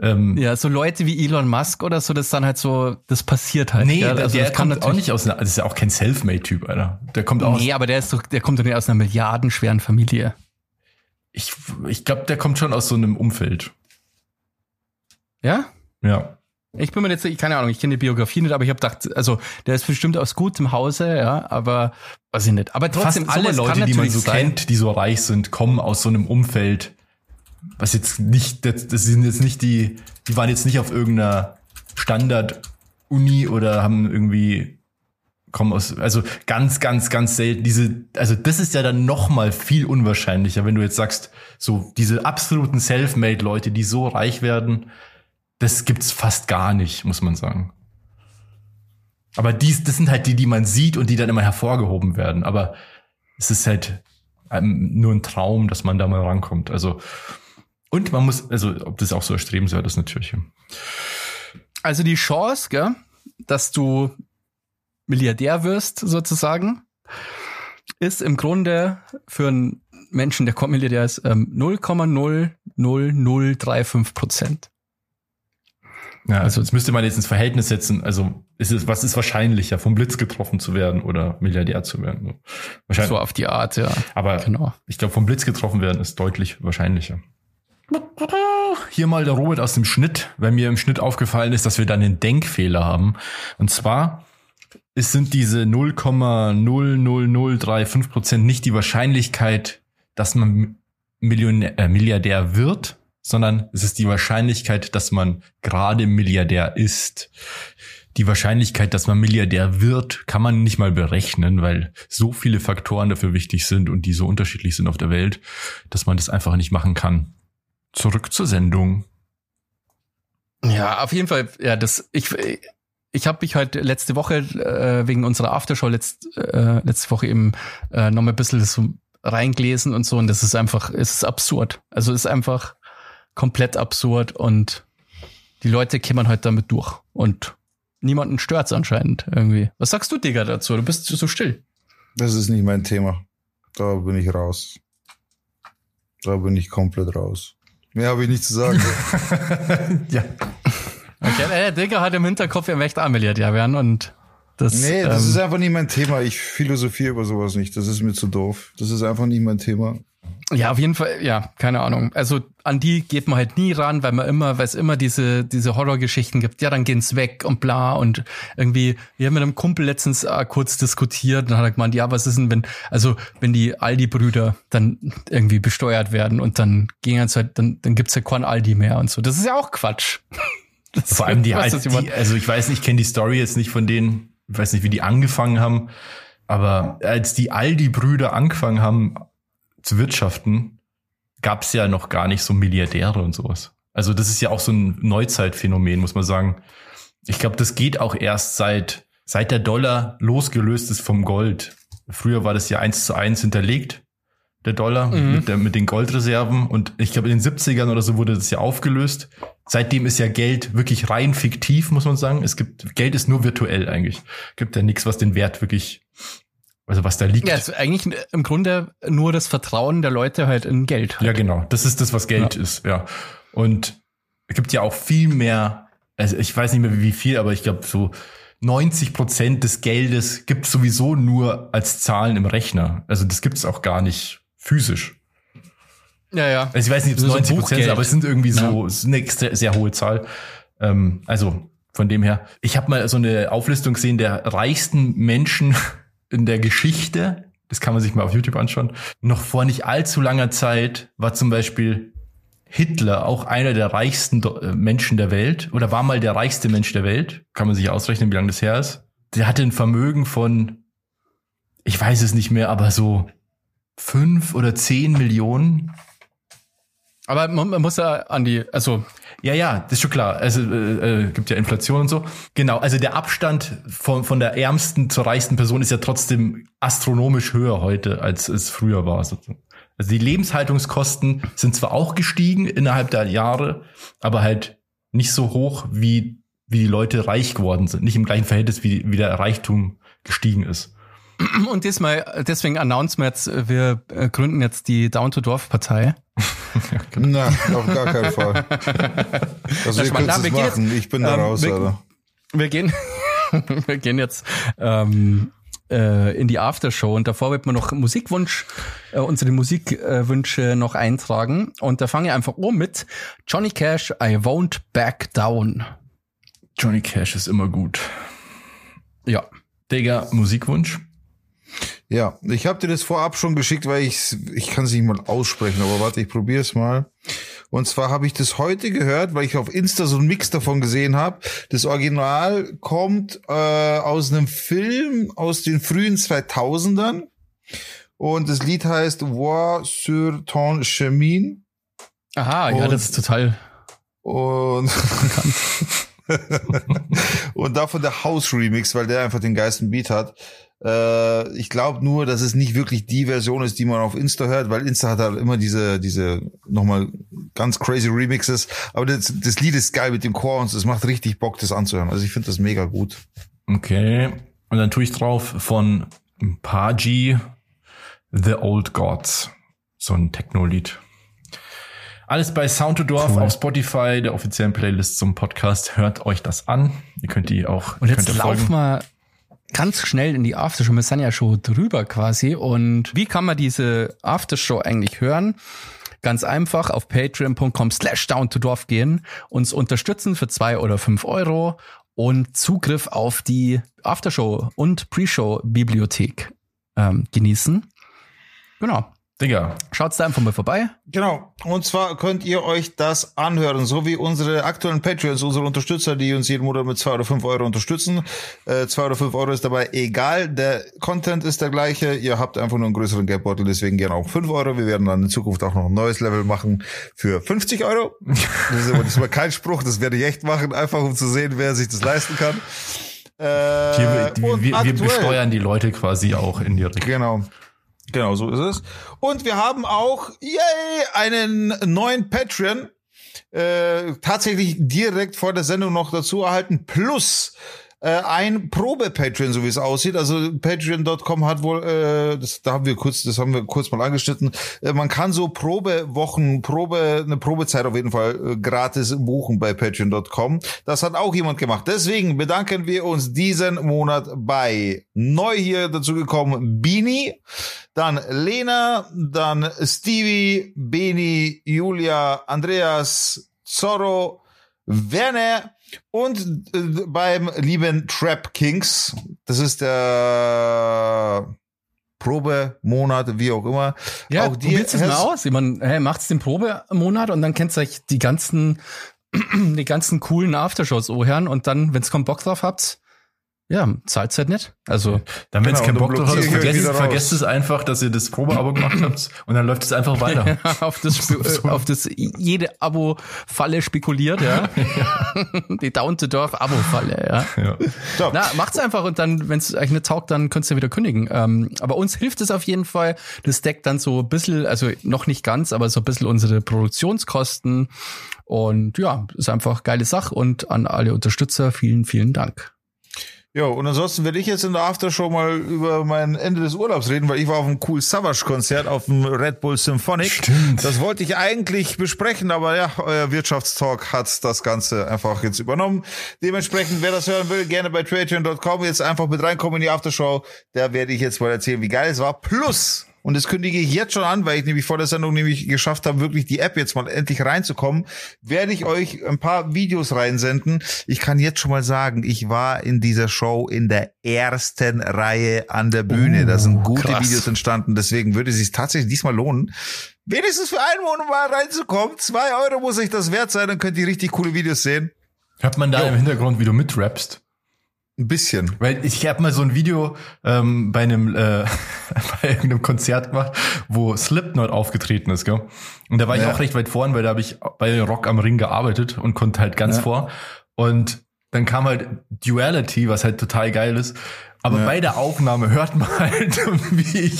Ähm, ja, so Leute wie Elon Musk oder so, das dann halt so, das passiert halt. nee, der, also der kommt auch natürlich- nicht aus einer, das ist ja auch kein Selfmade-Typ, Alter. Der kommt aus, Nee, aber der ist doch, der kommt doch nicht aus einer milliardenschweren Familie. ich, ich glaube, der kommt schon aus so einem Umfeld. Ja? Ja. Ich bin mir jetzt, ich keine Ahnung, ich kenne die Biografie nicht, aber ich habe gedacht, also der ist bestimmt aus gutem Hause, ja, aber weiß ich nicht. Aber trotzdem, Fast alle Leute, die man so sein. kennt, die so reich sind, kommen aus so einem Umfeld, was jetzt nicht, das, das sind jetzt nicht die, die waren jetzt nicht auf irgendeiner Standard-Uni oder haben irgendwie kommen aus, also ganz, ganz, ganz selten. Diese, also das ist ja dann noch mal viel unwahrscheinlicher, wenn du jetzt sagst, so diese absoluten Selfmade-Leute, die so reich werden, das gibt's fast gar nicht, muss man sagen. Aber dies, das sind halt die, die man sieht und die dann immer hervorgehoben werden. Aber es ist halt ähm, nur ein Traum, dass man da mal rankommt. Also und man muss, also ob das auch so erstrebenswert ist natürlich. Also die Chance, gell, dass du Milliardär wirst, sozusagen, ist im Grunde für einen Menschen, der Milliardär ist, ähm, 0,00035 Prozent. Ja, also das müsste man jetzt ins Verhältnis setzen. Also ist es, was ist wahrscheinlicher, vom Blitz getroffen zu werden oder Milliardär zu werden? So. Wahrscheinlich. So auf die Art, ja. Aber Genau. ich glaube, vom Blitz getroffen werden ist deutlich wahrscheinlicher. Hier mal der Robert aus dem Schnitt, weil mir im Schnitt aufgefallen ist, dass wir da einen Denkfehler haben. Und zwar es sind diese 0,00035 Prozent nicht die Wahrscheinlichkeit, dass man Millionär, äh, Milliardär wird, sondern es ist die Wahrscheinlichkeit, dass man gerade Milliardär ist. Die Wahrscheinlichkeit, dass man Milliardär wird, kann man nicht mal berechnen, weil so viele Faktoren dafür wichtig sind und die so unterschiedlich sind auf der Welt, dass man das einfach nicht machen kann. Zurück zur Sendung. Ja, auf jeden Fall, ja, das, ich, ich habe mich halt letzte Woche äh, wegen unserer Aftershow letzt, äh, letzte Woche eben äh, noch mal ein bisschen so reingelesen und so und das ist einfach, es ist absurd. Also es ist einfach komplett absurd und die Leute kämmern halt damit durch und niemanden stört's anscheinend irgendwie. Was sagst du, Digga, dazu? Du bist so still. Das ist nicht mein Thema. Da bin ich raus. Da bin ich komplett raus. Mehr habe ich nicht zu sagen. ja. Okay, der Digga hat im Hinterkopf, er möchte Milliardär werden und das, nee, das ähm, ist einfach nicht mein Thema. Ich philosophiere über sowas nicht. Das ist mir zu doof. Das ist einfach nicht mein Thema. Ja, auf jeden Fall, ja, keine Ahnung. Also an die geht man halt nie ran, weil man immer, weil es immer diese, diese Horrorgeschichten gibt. Ja, dann gehen's weg und bla und irgendwie, wir haben mit einem Kumpel letztens äh, kurz diskutiert und hat er gemeint, ja, was ist denn, wenn, also wenn die Aldi-Brüder dann irgendwie besteuert werden und dann gehen halt, dann, dann gibt's ja kein Aldi mehr und so. Das ist ja auch Quatsch. Das Vor allem die, halt, die also ich weiß nicht, ich kenne die Story jetzt nicht von denen, ich weiß nicht, wie die angefangen haben, aber als die Aldi-Brüder angefangen haben zu wirtschaften, gab es ja noch gar nicht so Milliardäre und sowas. Also das ist ja auch so ein Neuzeitphänomen, muss man sagen. Ich glaube, das geht auch erst seit, seit der Dollar losgelöst ist vom Gold. Früher war das ja eins zu eins hinterlegt der Dollar mhm. mit, der, mit den Goldreserven. Und ich glaube, in den 70ern oder so wurde das ja aufgelöst. Seitdem ist ja Geld wirklich rein fiktiv, muss man sagen. Es gibt, Geld ist nur virtuell eigentlich. Gibt ja nichts, was den Wert wirklich, also was da liegt. Ja, ist eigentlich im Grunde nur das Vertrauen der Leute halt in Geld. Halt. Ja, genau. Das ist das, was Geld ja. ist, ja. Und es gibt ja auch viel mehr, also ich weiß nicht mehr wie viel, aber ich glaube so 90 Prozent des Geldes gibt sowieso nur als Zahlen im Rechner. Also das gibt's auch gar nicht physisch. Ja, ja. Also ich weiß nicht, ob es 90 Prozent sind, aber es sind irgendwie so, ja. eine extra, sehr hohe Zahl. Ähm, also von dem her. Ich habe mal so eine Auflistung gesehen der reichsten Menschen in der Geschichte. Das kann man sich mal auf YouTube anschauen. Noch vor nicht allzu langer Zeit war zum Beispiel Hitler auch einer der reichsten äh, Menschen der Welt oder war mal der reichste Mensch der Welt. Kann man sich ausrechnen, wie lange das her ist. Der hatte ein Vermögen von, ich weiß es nicht mehr, aber so fünf oder zehn Millionen. Aber man, muss ja an die, also ja, ja, das ist schon klar. Also äh, äh, gibt ja Inflation und so. Genau, also der Abstand von, von der ärmsten zur reichsten Person ist ja trotzdem astronomisch höher heute, als es früher war. Also die Lebenshaltungskosten sind zwar auch gestiegen innerhalb der Jahre, aber halt nicht so hoch, wie, wie die Leute reich geworden sind. Nicht im gleichen Verhältnis, wie, wie der Reichtum gestiegen ist. Und diesmal, deswegen announcen wir jetzt, wir äh, gründen jetzt die Down to Dorf Partei. Na, auf gar keinen Fall. Also ihr könnt es machen, jetzt, ich bin da ähm, raus, wir, Alter. Wir gehen, wir gehen jetzt ähm, äh, in die Aftershow und davor wird man noch Musikwunsch, äh, unsere Musikwünsche noch eintragen. Und da fange ich einfach um mit Johnny Cash, I Won't Back Down. Johnny Cash ist immer gut. Ja. Digga, Musikwunsch? Ja, ich habe dir das vorab schon geschickt, weil ich ich kann es nicht mal aussprechen, aber warte, ich probiere es mal. Und zwar habe ich das heute gehört, weil ich auf Insta so einen Mix davon gesehen habe. Das Original kommt äh, aus einem Film aus den frühen 2000ern und das Lied heißt War sur ton chemin. Aha, und, ja, das ist total und und davon der House Remix, weil der einfach den geilsten Beat hat. Äh, ich glaube nur, dass es nicht wirklich die Version ist, die man auf Insta hört, weil Insta hat halt immer diese, diese nochmal ganz crazy Remixes. Aber das, das Lied ist geil mit dem Chor und es macht richtig Bock, das anzuhören. Also ich finde das mega gut. Okay. Und dann tue ich drauf von Paji The Old Gods. So ein Techno-Lied. Alles bei Sound to Dorf cool. auf Spotify, der offiziellen Playlist zum Podcast. Hört euch das an. Ihr könnt die auch. Und jetzt lauf mal ganz schnell in die Aftershow. Wir sind ja schon drüber quasi. Und wie kann man diese Aftershow eigentlich hören? Ganz einfach auf patreon.com slash down to dorf gehen, uns unterstützen für zwei oder fünf Euro und Zugriff auf die Aftershow und Pre-Show-Bibliothek ähm, genießen. Genau. Digga. Schaut's da einfach mal vorbei. Genau. Und zwar könnt ihr euch das anhören, so wie unsere aktuellen Patreons, unsere Unterstützer, die uns jeden Monat mit zwei oder fünf Euro unterstützen. Äh, zwei oder fünf Euro ist dabei egal. Der Content ist der gleiche. Ihr habt einfach nur einen größeren Geldbeutel, deswegen gerne auch fünf Euro. Wir werden dann in Zukunft auch noch ein neues Level machen für 50 Euro. Das ist aber diesmal kein Spruch, das werde ich echt machen, einfach um zu sehen, wer sich das leisten kann. Äh, Hier, wir, wir, wir besteuern die Leute quasi auch in die Richtung. Genau. Genau, so ist es. Und wir haben auch, yay, einen neuen Patreon äh, tatsächlich direkt vor der Sendung noch dazu erhalten. Plus äh, ein Probe-Patreon, so wie es aussieht. Also Patreon.com hat wohl, äh, das, da haben wir kurz, das haben wir kurz mal angeschnitten. Äh, man kann so Probewochen, Probe, eine Probezeit auf jeden Fall äh, gratis buchen bei Patreon.com. Das hat auch jemand gemacht. Deswegen bedanken wir uns diesen Monat bei neu hier dazu gekommen Bini, dann Lena, dann Stevie, Beni, Julia, Andreas, Zorro, Werner und äh, beim lieben Trap Kings, das ist der Probemonat, wie auch immer. Ja, auch dir, probiert's es mal aus. Ich meine, hey, macht's den Probemonat und dann kennst du euch die ganzen, die ganzen coolen Aftershows ohren und dann, wenn's kommt Bock drauf habt, ja, zahlt halt nicht. Also, dann, wenn es Genau, keinen Bock drauf euch vergesst, es einfach, dass ihr das Probeabo gemacht habt und dann läuft es einfach weiter. auf das, auf das jede Abo-Falle spekuliert, ja. die Down to Dorf Abo-Falle, ja. ja. So. Na, macht's einfach und dann, wenn es euch nicht taugt, dann könnt ihr wieder kündigen. Ähm, aber uns hilft es auf jeden Fall. Das deckt dann so ein bisschen, also noch nicht ganz, aber so ein bisschen unsere Produktionskosten. Und ja, ist einfach geile Sache und an alle Unterstützer vielen, vielen Dank. Ja, und ansonsten werde ich jetzt in der Aftershow mal über mein Ende des Urlaubs reden, weil ich war auf einem cool Savage Konzert auf dem Red Bull Symphonic. Stimmt. Das wollte ich eigentlich besprechen, aber ja, euer Wirtschaftstalk hat das Ganze einfach jetzt übernommen. Dementsprechend, wer das hören will, gerne bei patreon.com jetzt einfach mit reinkommen in die Aftershow. Da werde ich jetzt mal erzählen, wie geil es war. Plus, und das kündige ich jetzt schon an, weil ich nämlich vor der Sendung nämlich geschafft habe, wirklich die App jetzt mal endlich reinzukommen, werde ich euch ein paar Videos reinsenden. Ich kann jetzt schon mal sagen, ich war in dieser Show in der ersten Reihe an der Bühne. da sind gute krass. Videos entstanden, deswegen würde es sich tatsächlich diesmal lohnen. Wenigstens für einen Monat mal reinzukommen. Zwei Euro muss euch das wert sein, dann könnt ihr richtig coole Videos sehen. Hört man da im Hintergrund, wie du mitrappst? Ein bisschen. Weil ich habe mal so ein Video ähm, bei einem äh, bei irgendeinem Konzert gemacht, wo Slipknot aufgetreten ist, gell? Und da war ich Ja. auch recht weit vorn, weil da habe ich bei Rock am Ring gearbeitet und konnte halt ganz Ja. vor. Und dann kam halt Duality, was halt total geil ist. Aber Ja. bei der Aufnahme hört man halt, wie ich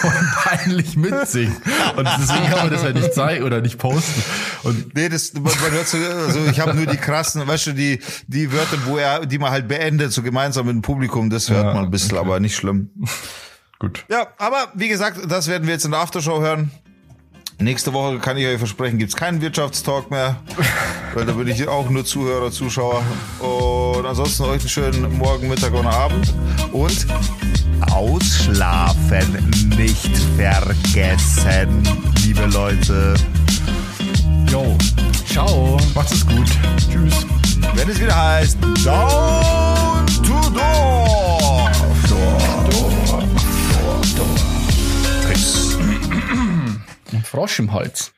voll peinlich mitsinge. Und deswegen kann man das halt nicht zeigen oder nicht posten. Und Nee, das, man, man hört so, also ich habe nur die krassen, weißt du, die, die Wörter, wo er, die man halt beendet, so gemeinsam mit dem Publikum, das hört Ja, man ein bisschen, aber nicht schlimm. gut. Ja, aber wie gesagt, das werden wir jetzt in der Aftershow hören. Nächste Woche kann ich euch versprechen, gibt's keinen Wirtschaftstalk mehr, weil da bin ich auch nur Zuhörer, Zuschauer. Und ansonsten euch einen schönen Morgen, Mittag oder Abend. Und ausschlafen nicht vergessen, liebe Leute. Yo, Ciao. macht's es gut. Tschüss. Wenn es wieder heißt Down to Dorf. Dorf. Dorf. Dorf. Ein Frosch im Hals.